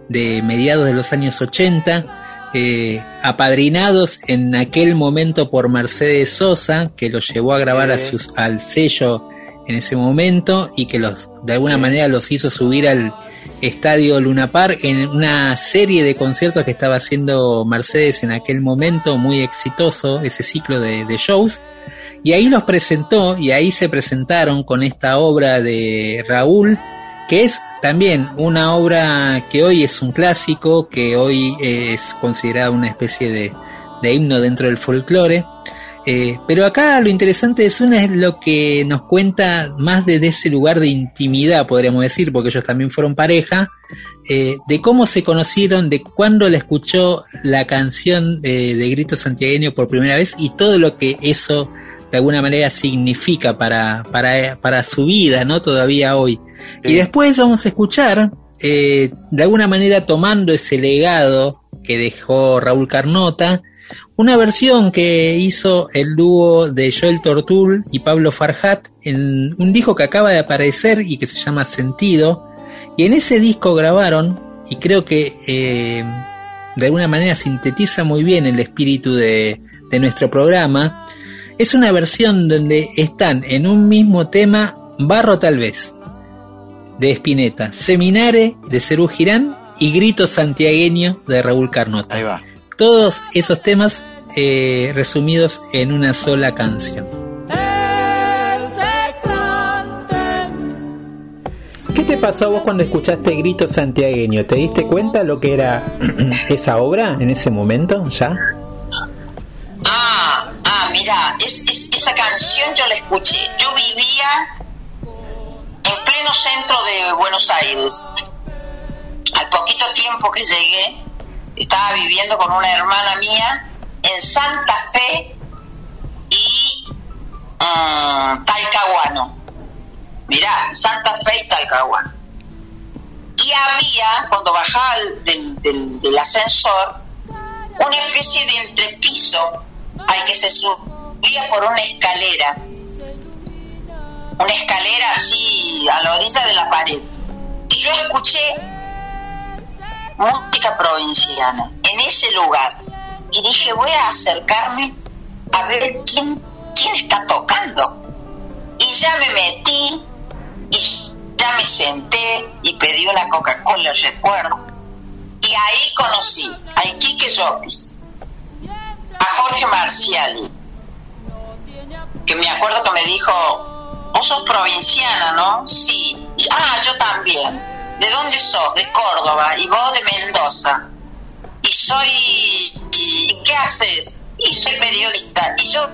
de mediados de los años 80, eh, apadrinados en aquel momento por Mercedes Sosa, que los llevó a grabar a sus, al sello en ese momento y que los de alguna manera los hizo subir al Estadio Luna Park en una serie de conciertos que estaba haciendo Mercedes en aquel momento, muy exitoso ese ciclo de, shows. Y ahí los presentó y ahí se presentaron con esta obra de Raúl, que es también una obra que hoy es un clásico, que hoy es considerada una especie de, de himno dentro del folclore. Eh, pero acá lo interesante de Zuna es lo que nos cuenta más desde ese lugar de intimidad, podríamos decir, porque ellos también fueron pareja, eh, de cómo se conocieron, de cuándo la escuchó la canción de, de Grito Santiagueño por primera vez y todo lo que eso de alguna manera significa para, para, para su vida, ¿no? Todavía hoy. Y después vamos a escuchar, eh, de alguna manera tomando ese legado que dejó Raúl Carnota, una versión que hizo el dúo de Joel Tortul y Pablo Farhat en un disco que acaba de aparecer y que se llama Sentido. Y en ese disco grabaron, y creo que eh, de alguna manera sintetiza muy bien el espíritu de, nuestro programa, es una versión donde están en un mismo tema Barro tal vez, de Espineta, Seminare de Cerú Girán y Grito Santiagueño de Raúl Carnota. Ahí va. Todos esos temas eh, resumidos en una sola canción. ¿Qué te pasó a vos cuando escuchaste Grito Santiagueño? ¿Te diste cuenta lo que era *clears throat* esa obra en ese momento ya? Ah, ah, mira, es, es- esa canción yo la escuché. Yo vivía en pleno centro de Buenos Aires. Al poquito tiempo que llegué, estaba viviendo con una hermana mía en Santa Fe y mm, Talcahuano. Mirá, Santa Fe y Talcahuano. Y había, cuando bajaba el- del, del- del ascensor, una especie de entrepiso al que se subía por una escalera. Una escalera así a la orilla de la pared. Y yo escuché música provinciana en ese lugar. Y dije, voy a acercarme a ver quién, quién está tocando. Y ya me metí y ya me senté y pedí una Coca-Cola, recuerdo. Y ahí conocí a Iquique Llopis, a Jorge Marciali, que me acuerdo que me dijo, vos sos provinciana, ¿no? Sí. Ah, yo también. ¿De dónde sos? De Córdoba. ¿Y vos de Mendoza? Y soy... ¿Y qué haces? Y soy periodista. ¿Y yo...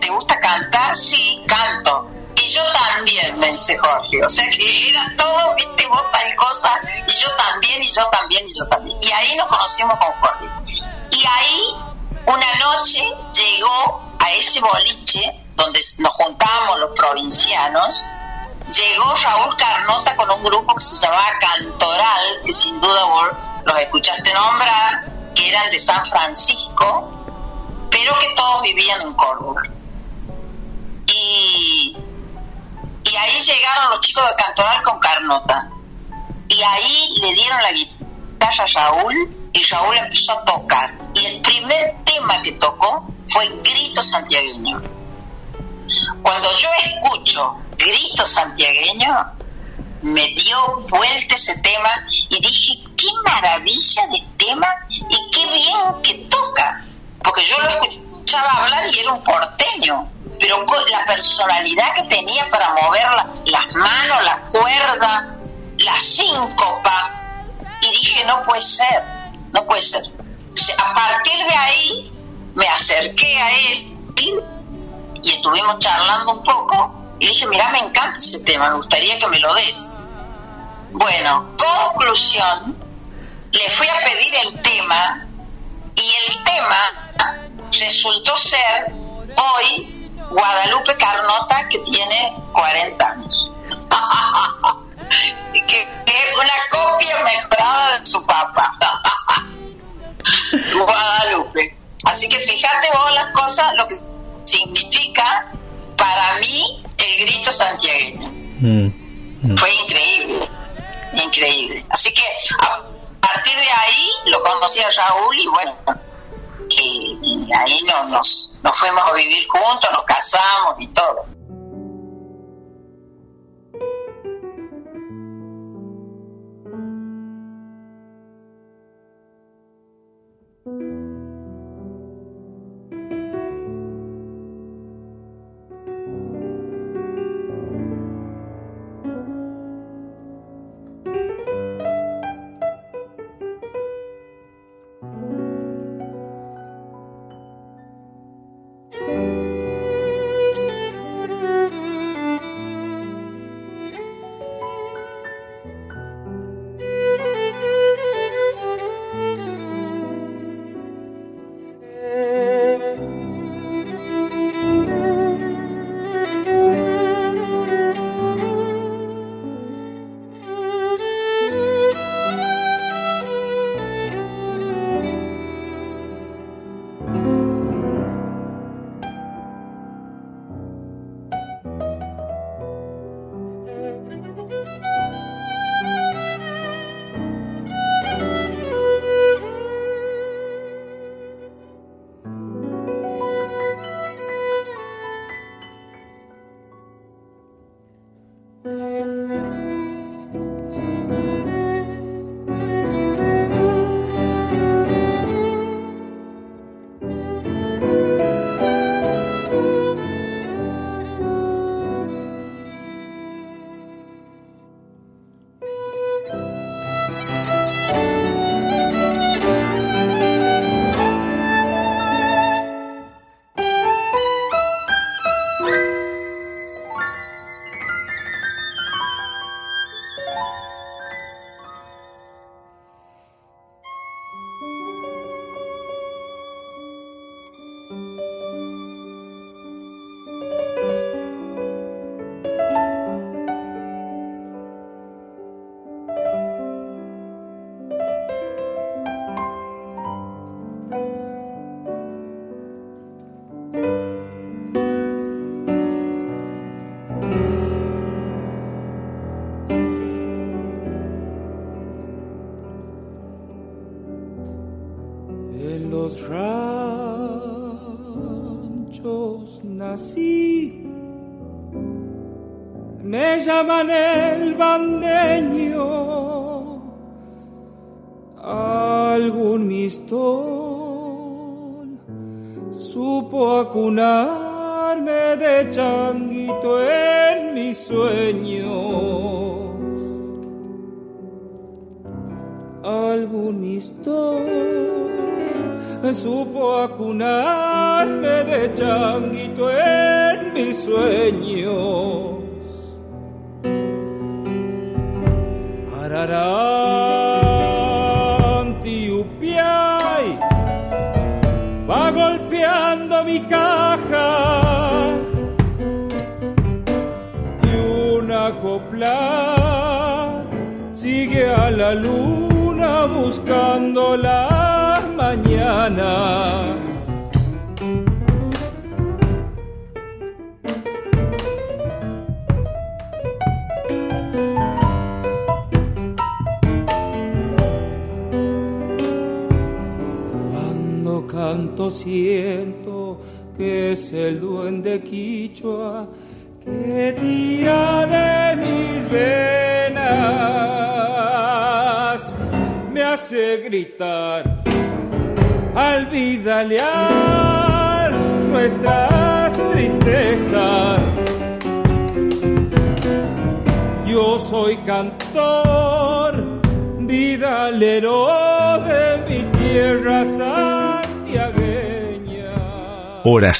¿Te gusta cantar? Sí, canto. Y yo también, me dice Jorge. O sea que era todo, viste, vos tal cosa. Y yo también, y yo también, y yo también. Y ahí nos conocimos con Jorge. Y ahí, una noche, llegó a ese boliche donde nos juntábamos los provincianos, llegó Raúl Carnota con un grupo que se llamaba Cantoral, que sin duda vos los escuchaste nombrar, que eran de San Francisco, pero que todos vivían en Córdoba. Y, y ahí llegaron los chicos de Cantoral con Carnota. Y ahí le dieron la guitarra a Raúl y Raúl empezó a tocar. Y el primer tema que tocó fue Grito Santiagueño. Cuando yo escucho Grito Santiagueño, me dio vuelta ese tema y dije, qué maravilla de tema y qué bien que toca. Porque yo lo escuchaba hablar y era un porteño, pero con la personalidad que tenía para mover la- las manos, la cuerda, la síncopa, y dije, no puede ser, no puede ser. A partir de ahí, me acerqué a él y estuvimos charlando un poco y le dije, mira, me encanta ese tema, me gustaría que me lo des. Bueno, conclusión, le fui a pedir el tema y el tema resultó ser hoy Guadalupe Carnota que tiene 40 años. *laughs* que, que es una copia mejorada de su papá. *laughs* Guadalupe. Así que fíjate vos las cosas, lo que significa para mí el grito santiagueño. Fue increíble, increíble. Así que a partir de ahí lo conocí a Raúl y bueno, y, y ahí no, nos, nos fuimos a vivir juntos, nos casamos y todo.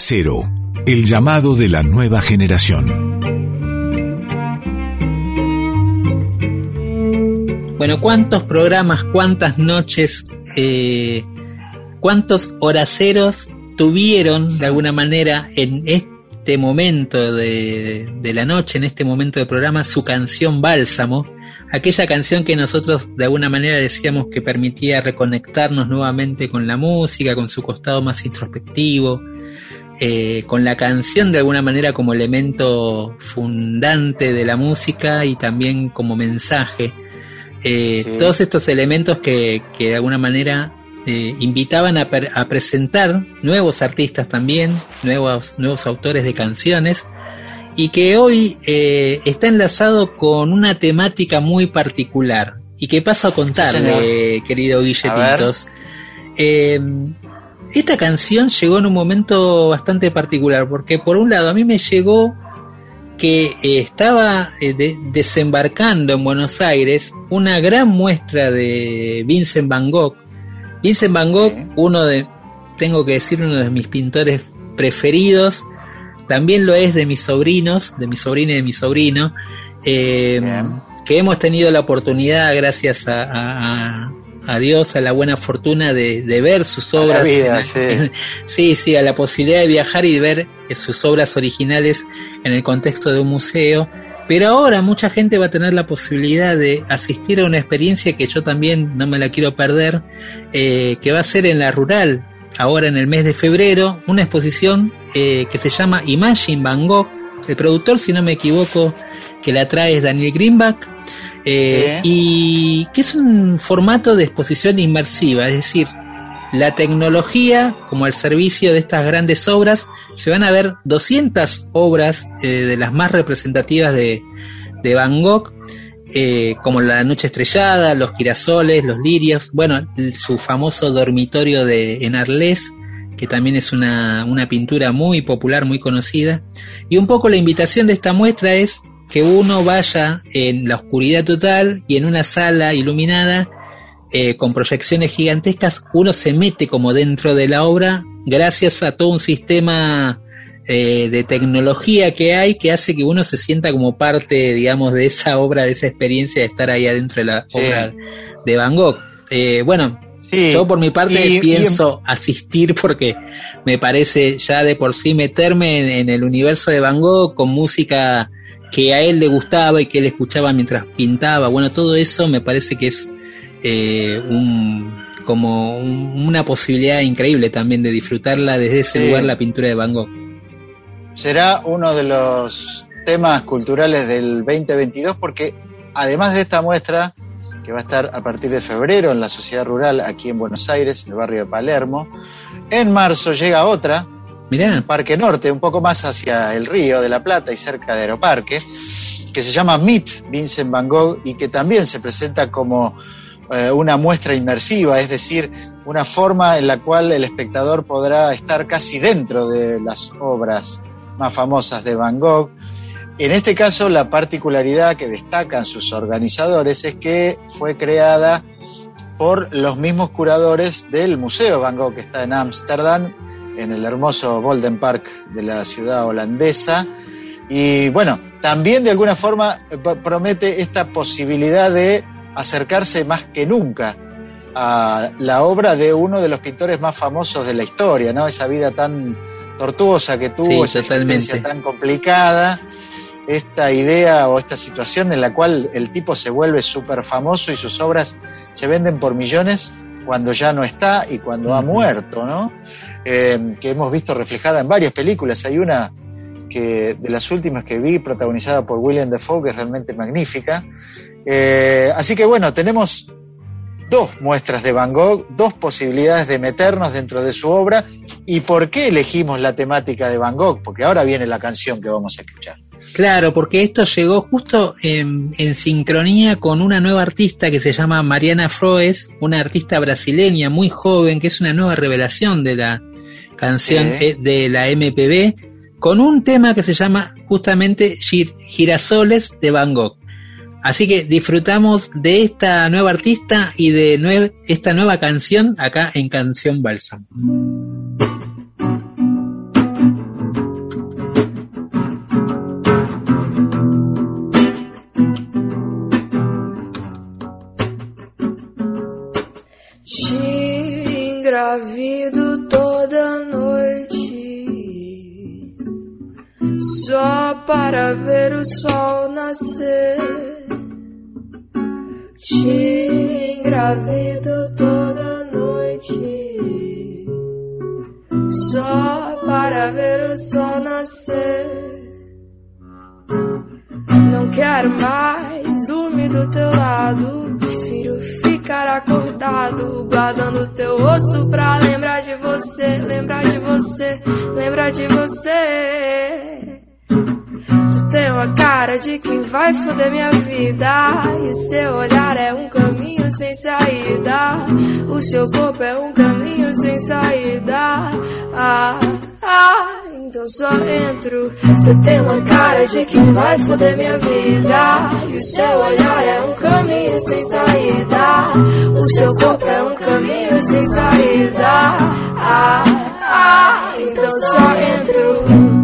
Cero, el llamado de la nueva generación. Bueno, ¿cuántos programas, cuántas noches, eh, cuántos horaceros tuvieron de alguna manera en este momento de, de la noche, en este momento del programa, su canción Bálsamo? Aquella canción que nosotros de alguna manera decíamos que permitía reconectarnos nuevamente con la música, con su costado más introspectivo, eh, con la canción de alguna manera como elemento fundante de la música y también como mensaje. Eh, Sí. Todos estos elementos que, que de alguna manera eh, invitaban a, per- a presentar nuevos artistas también, nuevos, nuevos autores de canciones, y que hoy está enlazado con una temática muy particular. Y que paso a contarle, querido Guille A ver. Pintos. Esta canción llegó en un momento bastante particular, porque por un lado a mí me llegó que eh, estaba eh, de- desembarcando en Buenos Aires una gran muestra de Vincent Van Gogh. Vincent Van Gogh, uno de, tengo que decir, uno de mis pintores preferidos, también lo es de mis sobrinos, de mi sobrina y de mi sobrino, eh, que hemos tenido la oportunidad, gracias a, a- a- a Dios, a la buena fortuna de, de ver sus A la obras. vida, en- sí. sí, sí, a la posibilidad de viajar y de ver eh, sus obras originales en el contexto de un museo. Pero ahora mucha gente va a tener la posibilidad de asistir a una experiencia que yo también no me la quiero perder, eh, que va a ser en la rural, ahora en el mes de febrero, una exposición eh, que se llama Imagine Van Gogh. El productor, si no me equivoco, que la trae es Daniel Greenback. Eh, y que es un formato de exposición inmersiva, es decir, la tecnología como al servicio de estas grandes obras, se van a ver 200 obras eh, de las más representativas de, de Van Gogh, eh, como La Noche Estrellada, Los Girasoles, Los Lirios, bueno, el- su famoso dormitorio de, en Arles, que también es una, una pintura muy popular, muy conocida. Y un poco la invitación de esta muestra es que uno vaya en la oscuridad total y en una sala iluminada eh, con proyecciones gigantescas, uno se mete como dentro de la obra gracias a todo un sistema eh, de tecnología que hay que hace que uno se sienta como parte, digamos, de esa obra, de esa experiencia de estar ahí adentro de la obra de Van Gogh. Eh, bueno, yo por mi parte y- y- pienso asistir porque me parece ya de por sí meterme en, en el universo de Van Gogh con música que a él le gustaba y que él escuchaba mientras pintaba. Bueno, todo eso me parece que es eh, un, como un- una posibilidad increíble también de disfrutarla desde ese Sí. lugar, la pintura de Van Gogh. será uno de los temas culturales del 2022 porque además de esta muestra que va a estar a partir de febrero en la Sociedad Rural aquí en Buenos Aires, en el barrio de Palermo. En marzo llega otra, Mirá. Parque Norte, un poco más hacia el Río de la Plata y cerca de Aeroparque, que se llama Meet Vincent Van Gogh y que también se presenta como eh, una muestra inmersiva, es decir, una forma en la cual el espectador podrá estar casi dentro de las obras más famosas de Van Gogh. En este caso, la particularidad que destacan sus organizadores es que fue creada por los mismos curadores del Museo Van Gogh que está en Ámsterdam, en el hermoso Bolden Park de la ciudad holandesa. Y bueno, también de alguna forma promete esta posibilidad de acercarse más que nunca a la obra de uno de los pintores más famosos de la historia, ¿no? Esa vida tan tortuosa que tuvo, Sí, esa existencia tan complicada, esta idea o esta situación en la cual el tipo se vuelve súper famoso y sus obras se venden por millones cuando ya no está y cuando ha muerto, ¿no? Eh, que hemos visto reflejada en varias películas. Hay una que de las últimas que vi, protagonizada por William Dafoe, que es realmente magnífica. Eh, así que bueno, tenemos dos muestras de Van Gogh, dos posibilidades de meternos dentro de su obra. ¿Y por qué elegimos la temática de Van Gogh? Porque ahora viene la canción que vamos a escuchar. Claro, porque esto llegó justo en, en sincronía con una nueva artista que se llama Mariana Froes, una artista brasileña muy joven, que es una nueva revelación de la canción eh, de la MPB, con un tema que se llama justamente Gir- Girasoles de Van Gogh. Así que disfrutamos de esta nueva artista y de nue- esta nueva canción acá en Canción Bálsamo. Para ver o sol nascer. Te engravido toda noite só para ver o sol nascer. Não quero mais dormir do teu lado. Prefiro ficar acordado, guardando teu rosto pra lembrar de você, lembrar de você, lembrar de você. Tu tem uma cara de quem vai foder minha vida. E o seu olhar é um caminho sem saída. O seu corpo é um caminho sem saída. Ah, ah, então só entro. Você tem uma cara de quem vai foder minha vida. E o seu olhar é um caminho sem saída. O seu corpo é um caminho sem saída. Ah, ah, então só entro.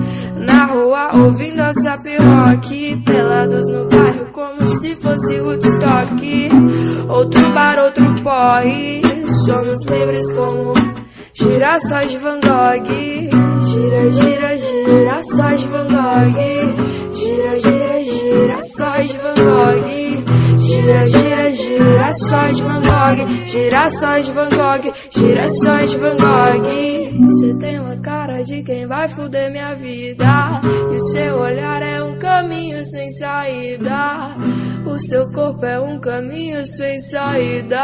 Ouvindo a sap rock Pelados no bairro como se fosse Woodstock. Outro bar, outro porre Somos livres como girassóis de Van Gogh. Gira, gira, girassóis de Van Gogh. Gira, gira, girassóis de Van Gogh Gira, gira, girassóis de Van Gogh. Girassóis de Van Gogh Girassóis de Van Gogh. Você tem uma cara de quem vai fuder minha vida. E o seu olhar é um caminho sem saída. O seu corpo é um caminho sem saída.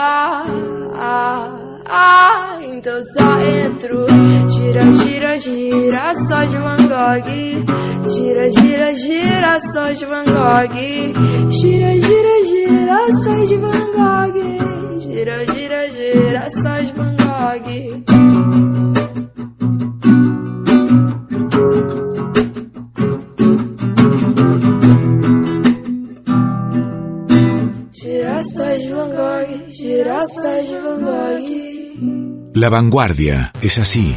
ah, ah, então só entro. Gira, gira, gira, só de Van Gogh. Gira, gira, gira, só de Van Gogh. Gira, gira, gira, só de Van Gogh. Gira, gira, gira, só de Van Gogh. Girassóis de Van Gogh, girassóis de Van Gogh La vanguardia es así.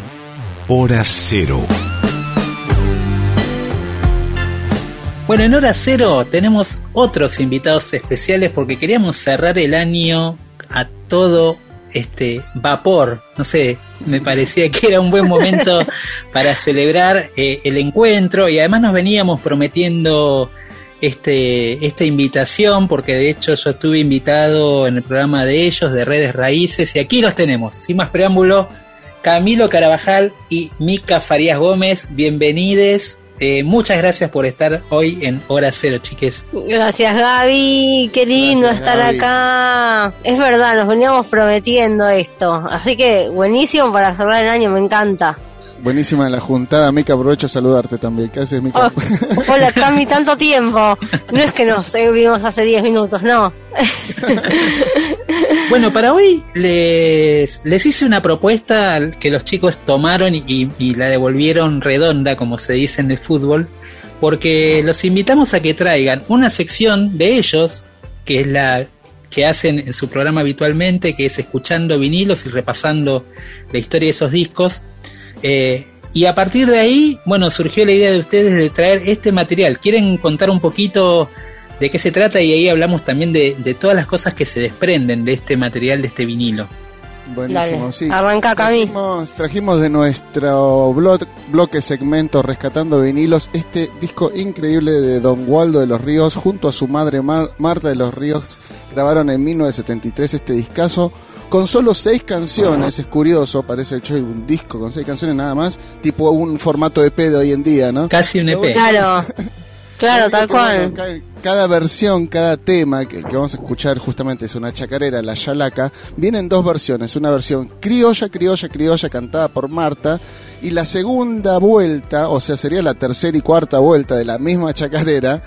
Hora cero. Bueno, en hora cero tenemos otros invitados especiales porque queríamos cerrar el año a todo este vapor. No sé, me parecía que era un buen momento *laughs* para celebrar eh, el encuentro y además nos veníamos prometiendo este, esta invitación porque de hecho yo estuve invitado en el programa de ellos de Redes Raíces y aquí los tenemos. Sin más preámbulo, Camilo Carabajal y Mica Farías Gómez, bienvenides eh, muchas gracias por estar hoy en Hora Cero, chiques. Gracias Gaby, qué lindo Gracias, estar Gaby. acá. Es verdad, nos veníamos prometiendo esto, así que buenísimo para cerrar el año, me encanta. Buenísima la juntada. Mica, aprovecho a saludarte también. ¿Qué haces, Mica? Oh, hola Cami, tanto tiempo. No es que nos eh, vimos hace 10 minutos, no. *laughs* Bueno, para hoy les, les hice una propuesta que los chicos tomaron y, y la devolvieron redonda, como se dice en el fútbol, porque los invitamos a que traigan una sección de ellos, que es la que hacen en su programa habitualmente, que es escuchando vinilos y repasando la historia de esos discos. Eh, y a partir de ahí, bueno, surgió la idea de ustedes de traer este material. ¿Quieren contar un poquito de qué se trata? Y ahí hablamos también de, de todas las cosas que se desprenden de este material, de este vinilo. Buenísimo, Dale, sí. arranca, Cami. Trajimos, trajimos de nuestro blog, bloque segmento Rescatando Vinilos este disco increíble de Don Waldo de los Ríos junto a su madre Mar- Marta de los Ríos. Grabaron en 1973 este discazo con solo seis canciones. Es curioso, parece hecho un disco con seis canciones nada más, tipo un formato EP de hoy en día, ¿no? Casi un EP. Claro, *laughs* claro, tal cual. ca- cada versión, cada tema que, que vamos a escuchar justamente es una chacarera, la yalaca, vienen dos versiones, una versión criolla, criolla, criolla cantada por Marta y la segunda vuelta, o sea, sería la tercera y cuarta vuelta de la misma chacarera,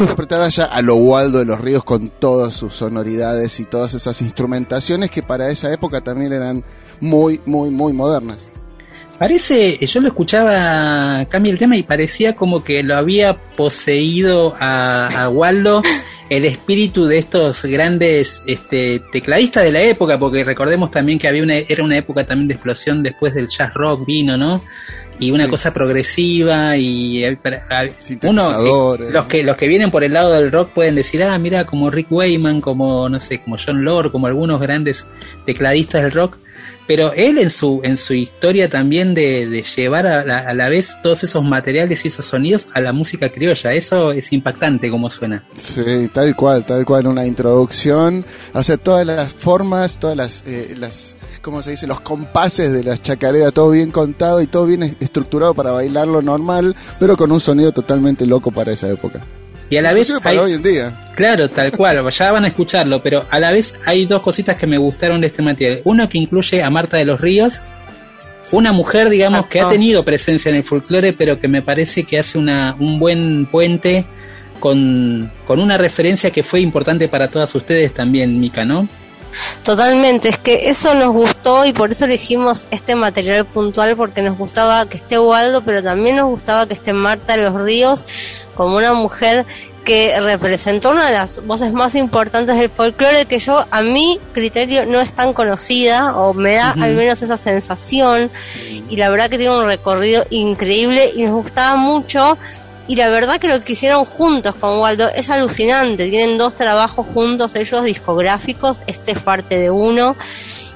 interpretada ya a lo Waldo de los Ríos con todas sus sonoridades y todas esas instrumentaciones que para esa época también eran muy, muy, muy modernas. Parece, yo lo escuchaba Cami el tema y parecía como que lo había poseído a, Waldo el espíritu de estos grandes este, tecladistas de la época, porque recordemos también que había una, era una época también de explosión después del jazz rock vino, ¿no? Y una Sí. cosa progresiva y eh, uno los que los que vienen por el lado del rock pueden decir ah mira como Rick Wayman como no sé como John Lord como algunos grandes tecladistas del rock pero él en su en su historia también de, de llevar a la, a la vez todos esos materiales y esos sonidos a la música criolla eso es impactante como suena Sí, tal cual, tal cual, una introducción, o sea, todas las formas, todas las, eh, las ¿cómo se dice? Los compases de las chacareras, todo bien contado y todo bien es- estructurado para bailarlo normal, pero con un sonido totalmente loco para esa época. Y a la vez Inclusive para hay- hoy en día. Claro, tal cual, ya van a escucharlo, pero a la vez hay dos cositas que me gustaron de este material. Uno que incluye a Marta de los Ríos, una mujer, digamos, que ha tenido presencia en el folclore, pero que me parece que hace una, un buen puente con, con una referencia que fue importante para todas ustedes también, Mica, ¿no? Totalmente, es que eso nos gustó y por eso elegimos este material puntual porque nos gustaba que esté Waldo, pero también nos gustaba que esté Marta de los Ríos como una mujer que representó una de las voces más importantes del folclore que yo a mi criterio no es tan conocida o me da al menos esa sensación y la verdad que tiene un recorrido increíble y nos gustaba mucho y la verdad que lo que hicieron juntos con Waldo es alucinante. Tienen dos trabajos juntos ellos discográficos, este es parte de uno.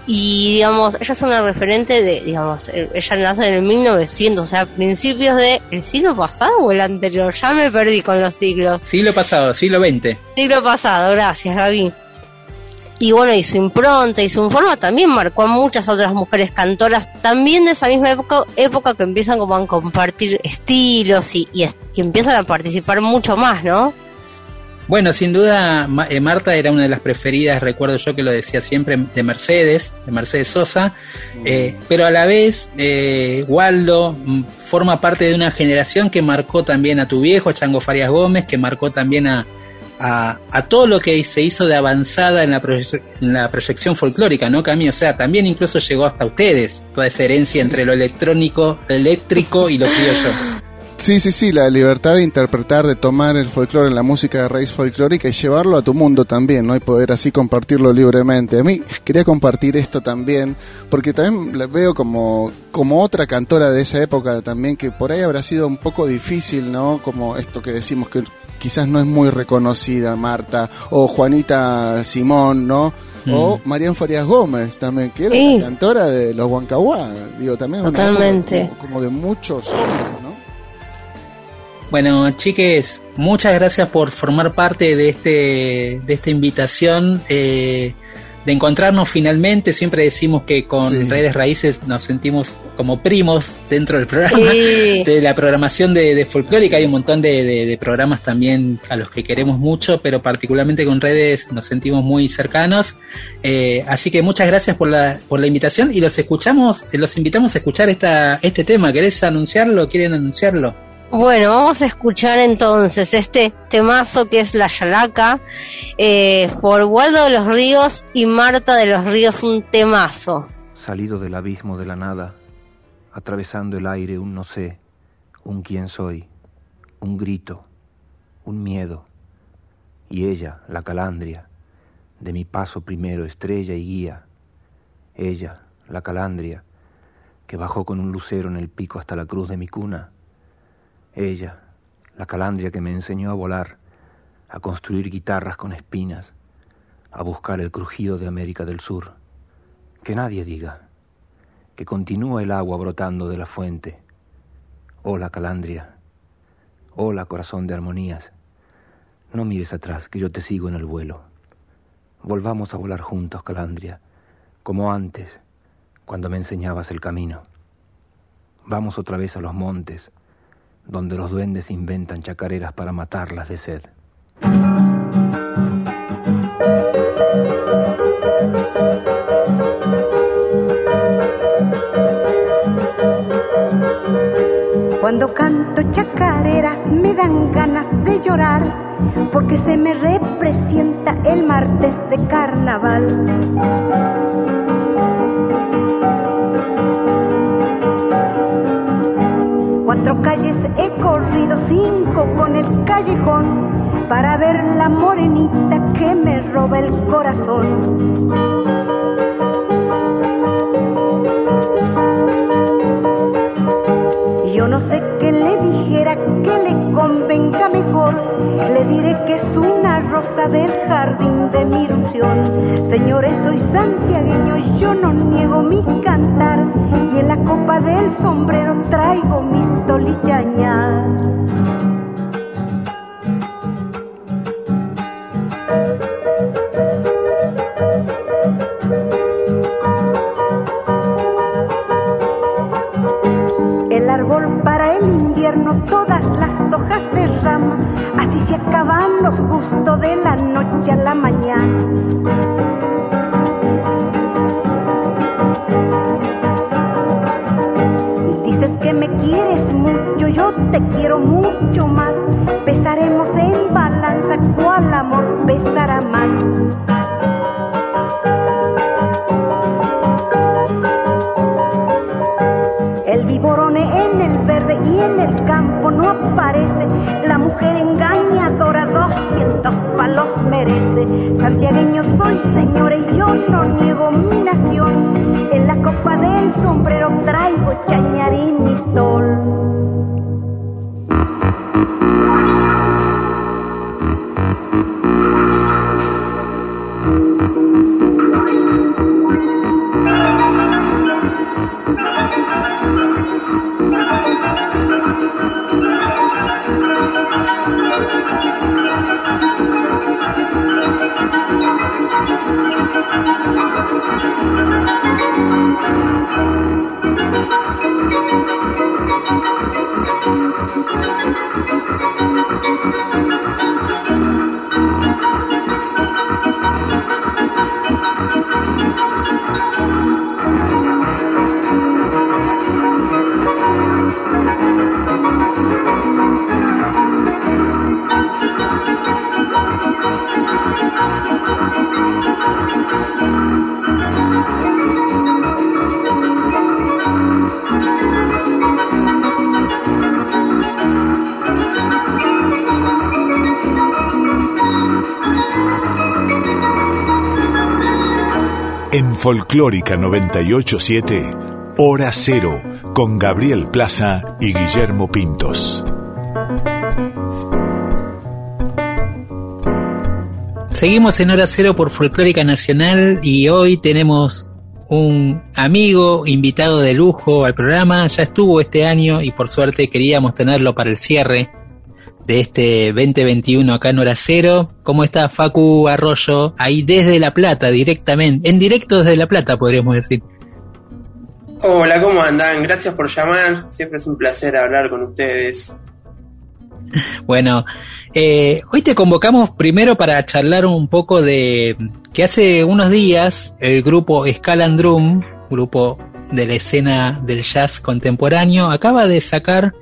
Y digamos, ella es una referente de, digamos, eh, ella nace en el 1900, o sea, principios del siglo pasado o el anterior, ya me perdí con los siglos. Siglo pasado, siglo XX. Siglo pasado, gracias Gaby. Y bueno, y su impronta y su forma también marcó a muchas otras mujeres cantoras, también de esa misma época, época que empiezan como a compartir estilos y, y, empiezan a participar mucho más, ¿no? Bueno, sin duda, eh, Marta era una de las preferidas, recuerdo yo que lo decía siempre, de Mercedes, de Mercedes Sosa, eh, pero a la vez, eh, Waldo mm, forma parte de una generación que marcó también a tu viejo, a Chango Farias Gómez, que marcó también a, a, a todo lo que se hizo de avanzada en la, proye- en la proyección folclórica, ¿no, Cami? O sea, también incluso llegó hasta ustedes, toda esa herencia entre lo electrónico, lo eléctrico y lo criollo. Sí, sí, sí, la libertad de interpretar, de tomar el folclore en la música de raíz folclórica y llevarlo a tu mundo también, ¿no? Y poder así compartirlo libremente. A mí quería compartir esto también, porque también la veo como, como otra cantora de esa época también, que por ahí habrá sido un poco difícil, ¿no? Como esto que decimos que quizás no es muy reconocida, Marta, o Juanita Simón, ¿no? O Marian Farías Gómez también, que era Sí. la cantora de los Huancahuá, digo, también una como, como de muchos hombres, ¿no? Bueno, chiques, muchas gracias por formar parte de este de esta invitación. Eh, de encontrarnos finalmente. Siempre decimos que con Sí. Redes Raíces nos sentimos como primos dentro del programa, Sí. *laughs* de la programación de, de folclórica. Hay un montón de, de- de programas también a los que queremos mucho, pero particularmente con Redes nos sentimos muy cercanos. Eh, así que muchas gracias por la, por la invitación y los escuchamos, los invitamos a escuchar esta, este tema. ¿Querés anunciarlo? ¿Quieren anunciarlo? Bueno, vamos a escuchar entonces este temazo que es La Yalaca eh, por Waldo de los Ríos y Marta de los Ríos, un temazo. Salido del abismo de la nada, atravesando el aire un no sé, un quién soy, un grito, un miedo. Y ella, la calandria, de mi paso primero estrella y guía. Ella, la calandria, que bajó con un lucero en el pico hasta la cruz de mi cuna. Ella, la calandria que me enseñó a volar, a construir guitarras con espinas, a buscar el crujido de América del Sur. Que nadie diga que continúa el agua brotando de la fuente. Hola, Calandria. Hola, corazón de armonías. No mires atrás, que yo te sigo en el vuelo. Volvamos a volar juntos, Calandria, como antes, cuando me enseñabas el camino. Vamos otra vez a los montes, donde los duendes inventan chacareras para matarlas de sed. Cuando canto chacareras me dan ganas de llorar porque se me representa el martes de carnaval. Cuatro calles he corrido, cinco con el callejón para ver la morenita que me roba el corazón. Qué le dijera que le convenga mejor. Le diré que es una rosa del jardín de mi ilusión. Señores, soy santiagueño, yo no niego mi cantar. Y en la copa del sombrero traigo mis tolichañas. Folclórica 987, Hora Cero, con Gabriel Plaza y Guillermo Pintos. Seguimos en Hora Cero por Folclórica Nacional y hoy tenemos un amigo invitado de lujo al programa. Ya estuvo este año y por suerte queríamos tenerlo para el cierre de este 2021 acá en Hora Cero. ¿Cómo está Facu Arroyo? Ahí desde La Plata, directamente, en directo desde La Plata, podríamos decir. Hola, ¿cómo andan? Gracias por llamar. Siempre es un placer hablar con ustedes. Bueno, eh, hoy te convocamos primero para charlar un poco de que hace unos días el grupo Scalandrum, Drum, grupo de la escena del jazz contemporáneo, acaba de sacar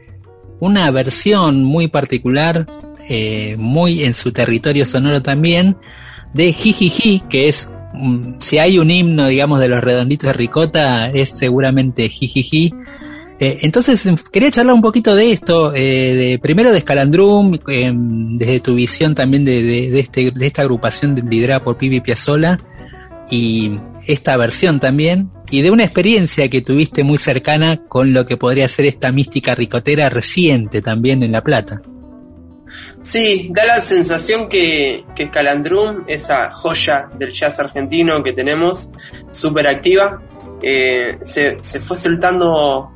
una versión muy particular, eh, muy en su territorio sonoro también, de Jijiji, que es, si hay un himno, digamos, de los redonditos de Ricota, es seguramente Jijiji. Eh, entonces, quería charlar un poquito de esto, eh, de, primero de Scalandrum, desde tu visión también de, de, este, de esta agrupación liderada por Pibi Piazzola, y esta versión también, y de una experiencia que tuviste muy cercana con lo que podría ser esta mística ricotera reciente también en La Plata. Sí, da la sensación que, que Calandrum, esa joya del jazz argentino que tenemos, súper activa, eh, se, fue soltando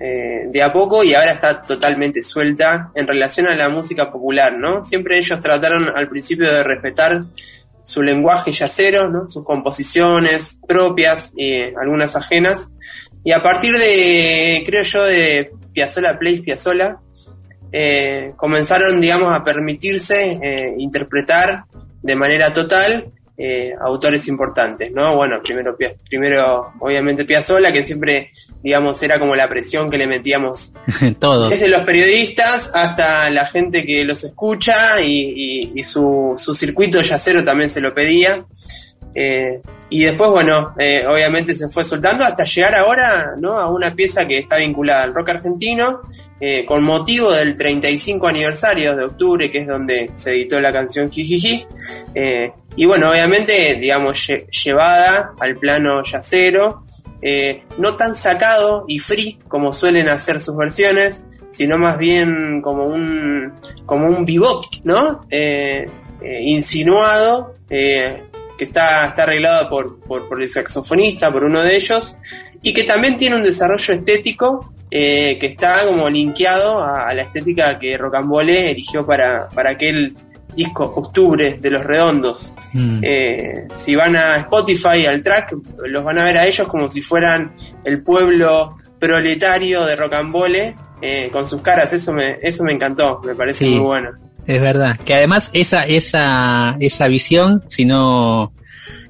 eh, de a poco y ahora está totalmente suelta en relación a la música popular, ¿no? Siempre ellos trataron al principio de respetar su lenguaje yacero, ¿no? sus composiciones propias y algunas ajenas. Y a partir de, creo yo, de Piazzolla Play Piazzolla, eh, comenzaron, digamos, a permitirse eh, interpretar de manera total eh, autores importantes, ¿no? Bueno, primero, primero obviamente Piazzolla, que siempre, digamos, era como la presión que le metíamos *laughs* Todo. desde los periodistas hasta la gente que los escucha y, su, su circuito yacero también se lo pedía. Eh, y después, bueno, eh, obviamente se fue soltando hasta llegar ahora ¿no? a una pieza que está vinculada al rock argentino, eh, con motivo del 35 aniversario de octubre, que es donde se editó la canción Jijiji. y bueno, obviamente, digamos, llevada al plano yacero, no tan sacado y free como suelen hacer sus versiones, sino más bien como un, como un bebop, ¿no? insinuado que está, está arreglada por, por, el saxofonista, por uno de ellos, y que también tiene un desarrollo estético eh, que está como linkeado a, la estética que Rocambole eligió para, para aquel disco Octubre de los Redondos. Mm. Eh, si van a Spotify, al track, los van a ver a ellos como si fueran el pueblo proletario de Rocambole eh, con sus caras. Eso me, eso me encantó, me parece muy bueno es verdad. Que además esa, esa, esa visión, si no,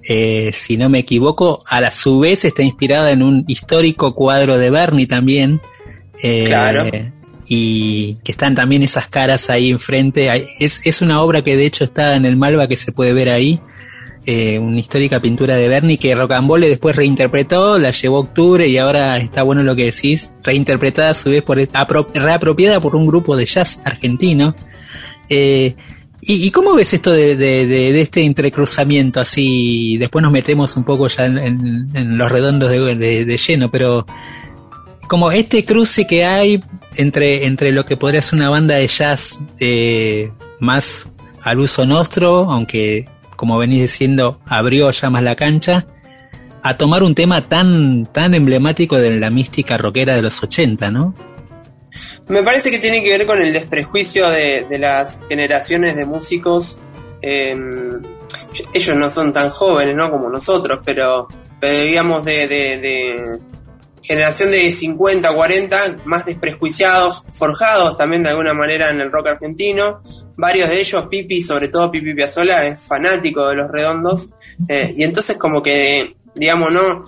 eh, si no me equivoco, a la su vez está inspirada en un histórico cuadro de Bernie también. Eh, claro. Y que están también esas caras ahí enfrente. Es, es una obra que de hecho está en el Malva que se puede ver ahí. Eh, una histórica pintura de Bernie que Rocambole después reinterpretó, la llevó a octubre y ahora está bueno lo que decís, reinterpretada a su vez por reapropiada por un grupo de jazz argentino eh, ¿y, cómo ves esto de, este entrecruzamiento así? Después nos metemos un poco ya en, los redondos de, lleno, pero como este cruce que hay entre, entre lo que podría ser una banda de jazz eh, más al uso nuestro, aunque como venís diciendo abrió ya más la cancha, a tomar un tema tan, tan emblemático de la mística rockera de los 80, ¿no? Me parece que tiene que ver con el desprejuicio de, las generaciones de músicos. Em, ellos no son tan jóvenes, ¿no? Como nosotros, pero, digamos de, generación de 50, 40, más desprejuiciados, forjados también de alguna manera en el rock argentino. Varios de ellos, Pipi, sobre todo Pipi Piazzola, es fanático de los redondos. Eh, y entonces como que, digamos, no,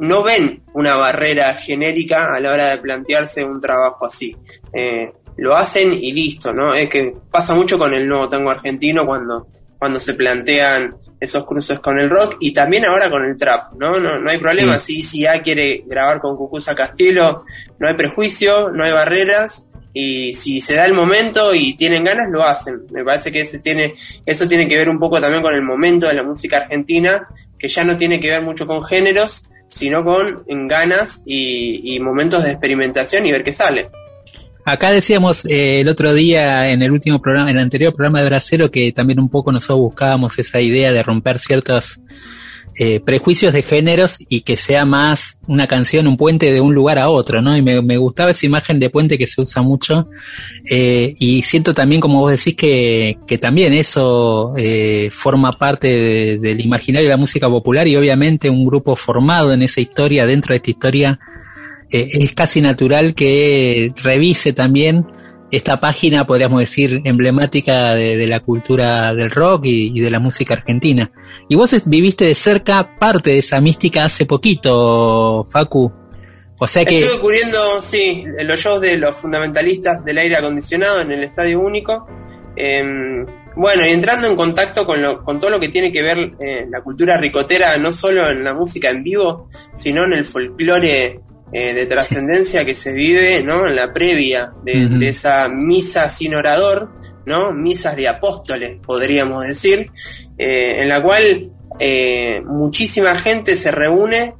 no ven una barrera genérica a la hora de plantearse un trabajo así. Eh, lo hacen y listo, ¿no? Es que pasa mucho con el nuevo tango argentino cuando, cuando se plantean esos cruces con el rock y también ahora con el trap, ¿no? No, no hay problema. Si, si ya quiere grabar con Cucuza Castillo, no hay prejuicio, no hay barreras y si se da el momento y tienen ganas, lo hacen. Me parece que ese tiene, eso tiene que ver un poco también con el momento de la música argentina, que ya no tiene que ver mucho con géneros, sino con ganas y, momentos de experimentación y ver qué sale. Acá decíamos eh, el otro día en el último programa, en el anterior programa de Bracero, que también un poco nosotros buscábamos esa idea de romper ciertos eh, prejuicios de géneros y que sea más una canción, un puente de un lugar a otro, ¿no? Y me, me gustaba esa imagen de puente que se usa mucho. Eh, y siento también, como vos decís, que, que también eso eh, forma parte de- del imaginario de la música popular y obviamente un grupo formado en esa historia, dentro de esta historia, eh, es casi natural que revise también esta página, podríamos decir, emblemática de, la cultura del rock y, de la música argentina. Y vos viviste de cerca parte de esa mística hace poquito, Facu. O sea que... Estuve cubriendo, sí, los shows de los fundamentalistas del aire acondicionado en el Estadio Único. Eh, bueno, y entrando en contacto con, lo, con todo lo que tiene que ver eh, la cultura ricotera, no solo en la música en vivo, sino en el folclore eh, de trascendencia que se vive ¿no? en la previa de, esa misa sin orador, ¿no? misas de apóstoles, podríamos decir, eh, en la cual eh, muchísima gente se reúne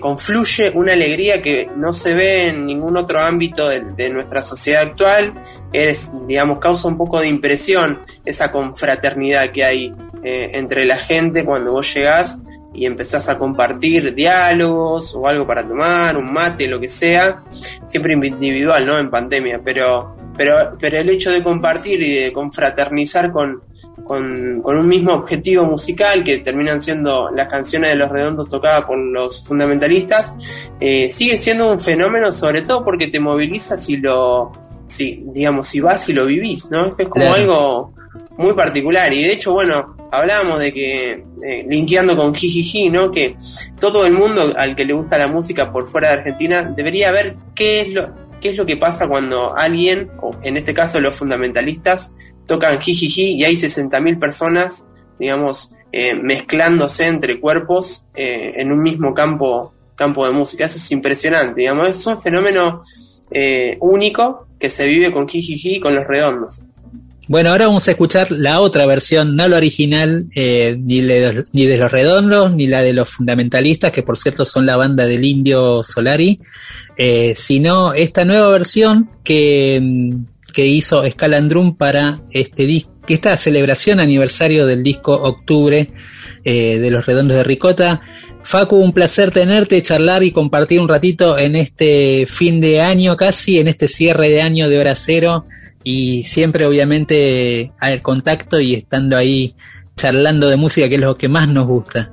confluye una alegría que no se ve en ningún otro ámbito de, de nuestra sociedad actual. Es, digamos, causa un poco de impresión esa confraternidad que hay entre la gente cuando vos llegás y empezás a compartir diálogos o algo para tomar, un mate, lo que sea, siempre individual, ¿no? En pandemia, pero, pero, pero el hecho de compartir y de confraternizar con, con, con un mismo objetivo musical que terminan siendo las canciones de los redondos tocadas por los fundamentalistas, eh, sigue siendo un fenómeno sobre todo porque te moviliza si lo, si, digamos, si vas y lo vivís, ¿no? Es como Claro. algo muy particular y de hecho, bueno, hablábamos de que, eh, linkeando con Jijiji, ¿no? Que todo el mundo al que le gusta la música por fuera de Argentina debería ver qué es lo, qué es lo que pasa cuando alguien, o en este caso los fundamentalistas, tocan jijiji y hay 60.000 personas, digamos, eh, mezclándose entre cuerpos eh, en un mismo campo, campo de música. Eso es impresionante, digamos, es un fenómeno eh, único que se vive con jijiji con los redondos. Bueno, ahora vamos a escuchar la otra versión, no la original, eh, ni, ni de los redondos, ni la de los fundamentalistas, que por cierto son la banda del indio Solari, eh, sino esta nueva versión que, mm, que hizo Scalandrum para este disco, esta celebración aniversario del disco Octubre eh, de los redondos de Ricota. Facu, un placer tenerte, charlar y compartir un ratito en este fin de año casi, en este cierre de año de hora cero y siempre obviamente al contacto y estando ahí charlando de música que es lo que más nos gusta.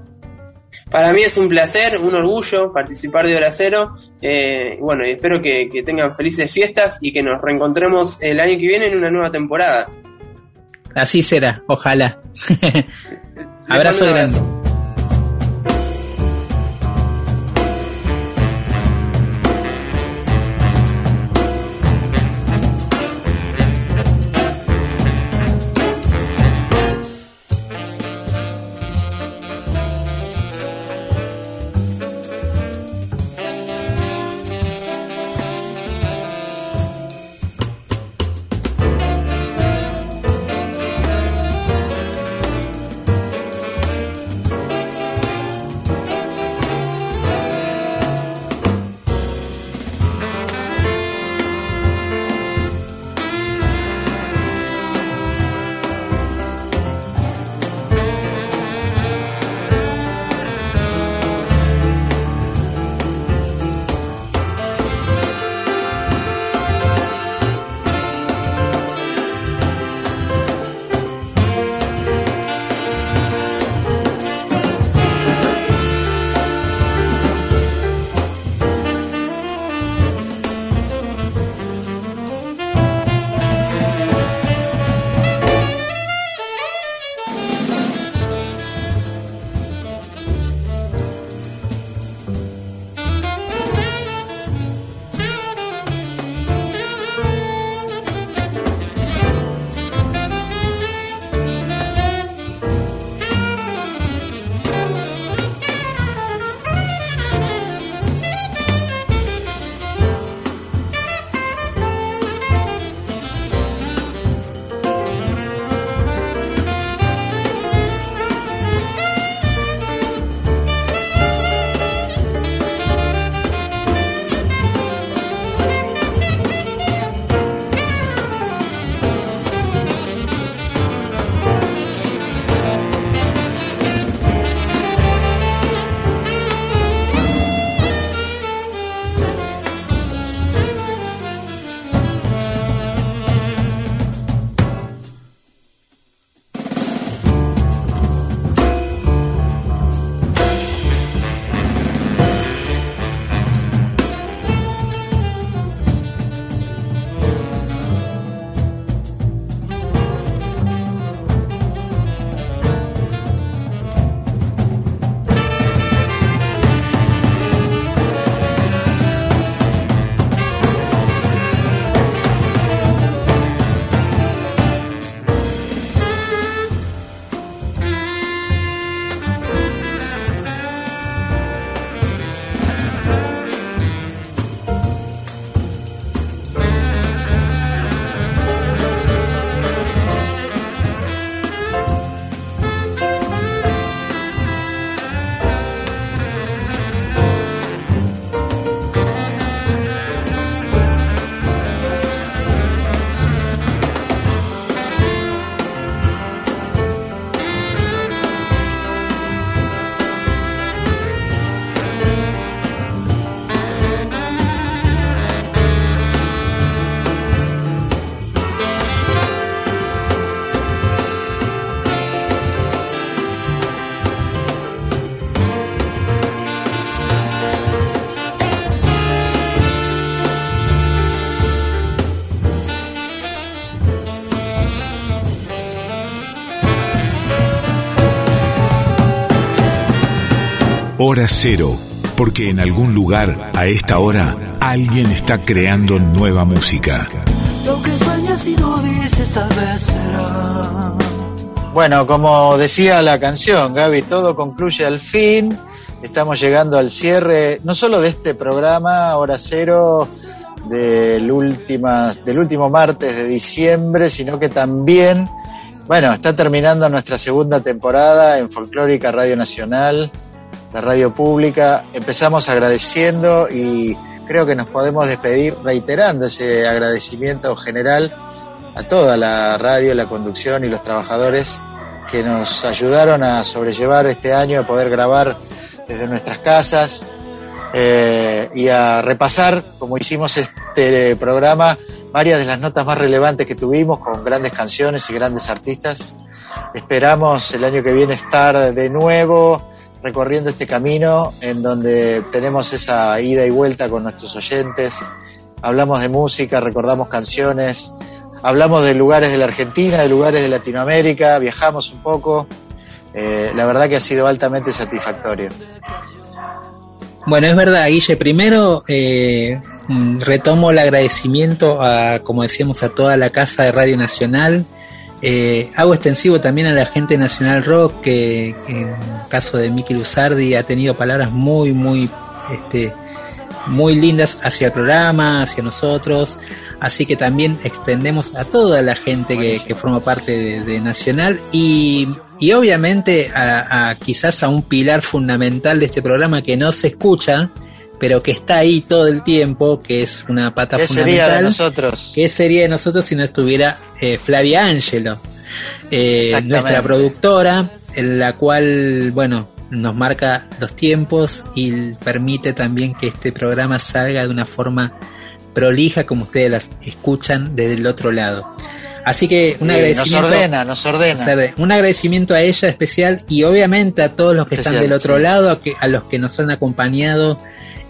Para mí es un placer, un orgullo participar de Hora Cero. Eh, bueno, y espero que, que tengan felices fiestas y que nos reencontremos el año que viene en una nueva temporada. Así será, ojalá. *laughs* Abrazo grande. Hora Cero, porque en algún lugar, a esta hora, alguien está creando nueva música. Lo que sueñas y no dices tal vez será. Bueno, como decía la canción, Gaby, todo concluye al fin. Estamos llegando al cierre, no solo de este programa, Hora Cero, del, últimas, del último martes de diciembre, sino que también, bueno, está terminando nuestra segunda temporada en Folclórica Radio Nacional, la radio pública. Empezamos agradeciendo y creo que nos podemos despedir reiterando ese agradecimiento general a toda la radio, la conducción y los trabajadores que nos ayudaron a sobrellevar este año, a poder grabar desde nuestras casas eh, y a repasar, como hicimos este programa, varias de las notas más relevantes que tuvimos con grandes canciones y grandes artistas. Esperamos el año que viene estar de nuevo recorriendo este camino en donde tenemos esa ida y vuelta con nuestros oyentes. Hablamos de música, recordamos canciones, hablamos de lugares de la Argentina, de lugares de Latinoamérica, viajamos un poco. Eh, la verdad que ha sido altamente satisfactorio. Bueno, es verdad, Guille. Primero eh, retomo el agradecimiento a, como decíamos, a toda la casa de Radio Nacional. Eh, hago extensivo también a la gente Nacional Rock, que, que en el caso de Miki Luzardi ha tenido palabras muy, muy, este, muy lindas hacia el programa, hacia nosotros. Así que también extendemos a toda la gente que, que forma parte de, de Nacional y, y obviamente a, a quizás a un pilar fundamental de este programa que no se escucha, pero que está ahí todo el tiempo, que es una pata ¿Qué fundamental. sería de nosotros? ¿Qué sería de nosotros si no estuviera eh, Flavia Angelo, eh, nuestra productora, en la cual, bueno, nos marca los tiempos y permite también que este programa salga de una forma prolija como ustedes las escuchan desde el otro lado. Así que un Sí, agradecimiento. nos ordena, nos ordena. Un agradecimiento a ella especial y obviamente a todos los que están del otro sí. lado, a, que, a los que nos han acompañado,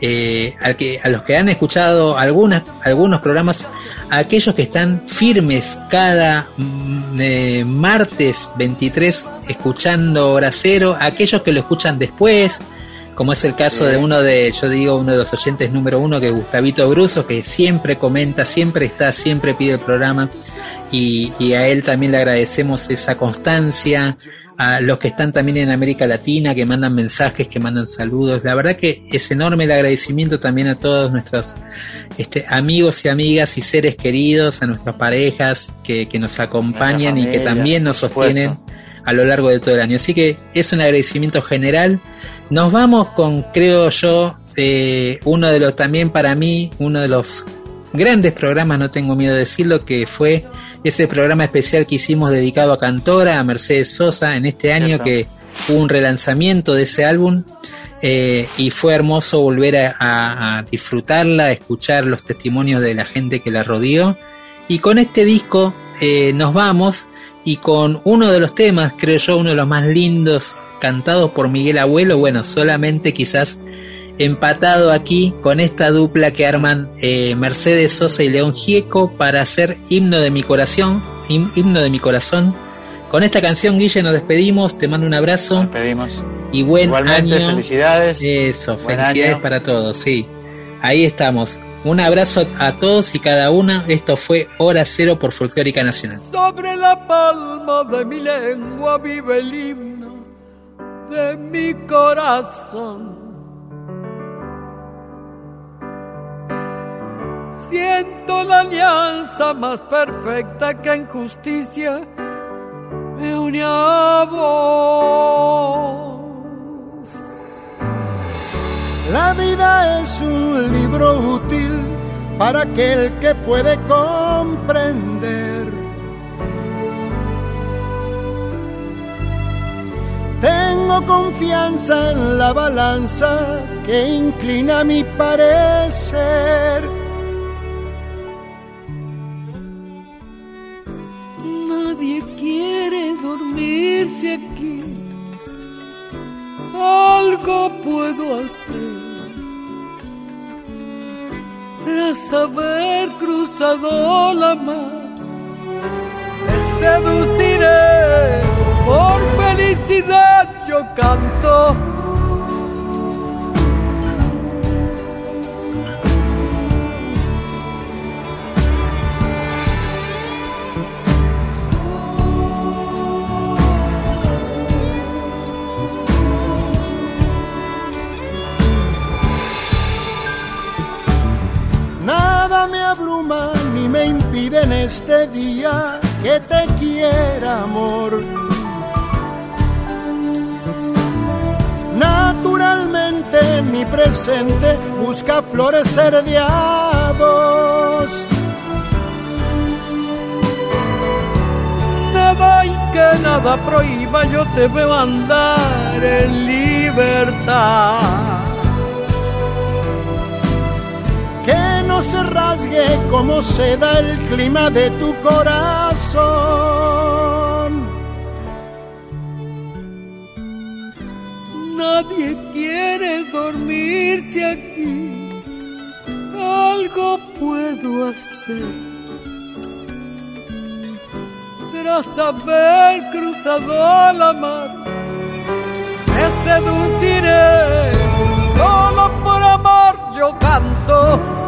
eh, al que, a los que han escuchado algunas, algunos programas, a aquellos que están firmes cada mm, eh, martes 23 escuchando Hora Cero, a aquellos que lo escuchan después, como es el caso de uno de, yo digo, uno de los oyentes número uno, que es Gustavito Bruso, que siempre comenta, siempre está, siempre pide el programa. Y, y a él también le agradecemos esa constancia, a los que están también en América Latina, que mandan mensajes, que mandan saludos. La verdad que es enorme el agradecimiento también a todos nuestros este, amigos y amigas y seres queridos, a nuestras parejas que, que nos acompañan y que también nos supuesto. sostienen a lo largo de todo el año. Así que es un agradecimiento general. Nos vamos con, creo yo, eh, uno de los también para mí, uno de los grandes programas, no tengo miedo de decirlo, que fue ese programa especial que hicimos dedicado a Cantora, a Mercedes Sosa, en este año Cierto. que hubo un relanzamiento de ese álbum. eh, y fue hermoso volver a, a- a disfrutarla, a escuchar los testimonios de la gente que la rodeó. Y con este disco eh, nos vamos y con uno de los temas, creo yo, uno de los más lindos cantados por Miguel Abuelo, bueno, solamente quizás empatado aquí con esta dupla que arman eh, Mercedes Sosa y León Gieco para hacer himno de mi corazón, him- himno de mi corazón. Con esta canción, Guille, nos despedimos, te mando un abrazo Despedimos. y buen Igualmente, año. felicidades. Eso, Buen felicidades año. para todos, sí. Ahí estamos. Un abrazo a todos y cada una. Esto fue Hora Cero por Folclórica Nacional. Sobre la palma de mi lengua vive el himno de mi corazón. Siento la alianza más perfecta que en justicia me une a vos. La vida es un libro útil para aquel que puede comprender. Tengo confianza en la balanza que inclina mi parecer. Hacer tras haber cruzado la mar. Te seduciré por felicidad yo canto en este día que te quiera, amor. Naturalmente mi presente busca florecer de a dos. Nada que nada prohíba, yo te veo andar en libertad. se rasgue como se da el clima de tu corazón. Nadie quiere dormirse aquí, algo puedo hacer. Tras haber cruzado la mar, me seduciré, solo por amor yo canto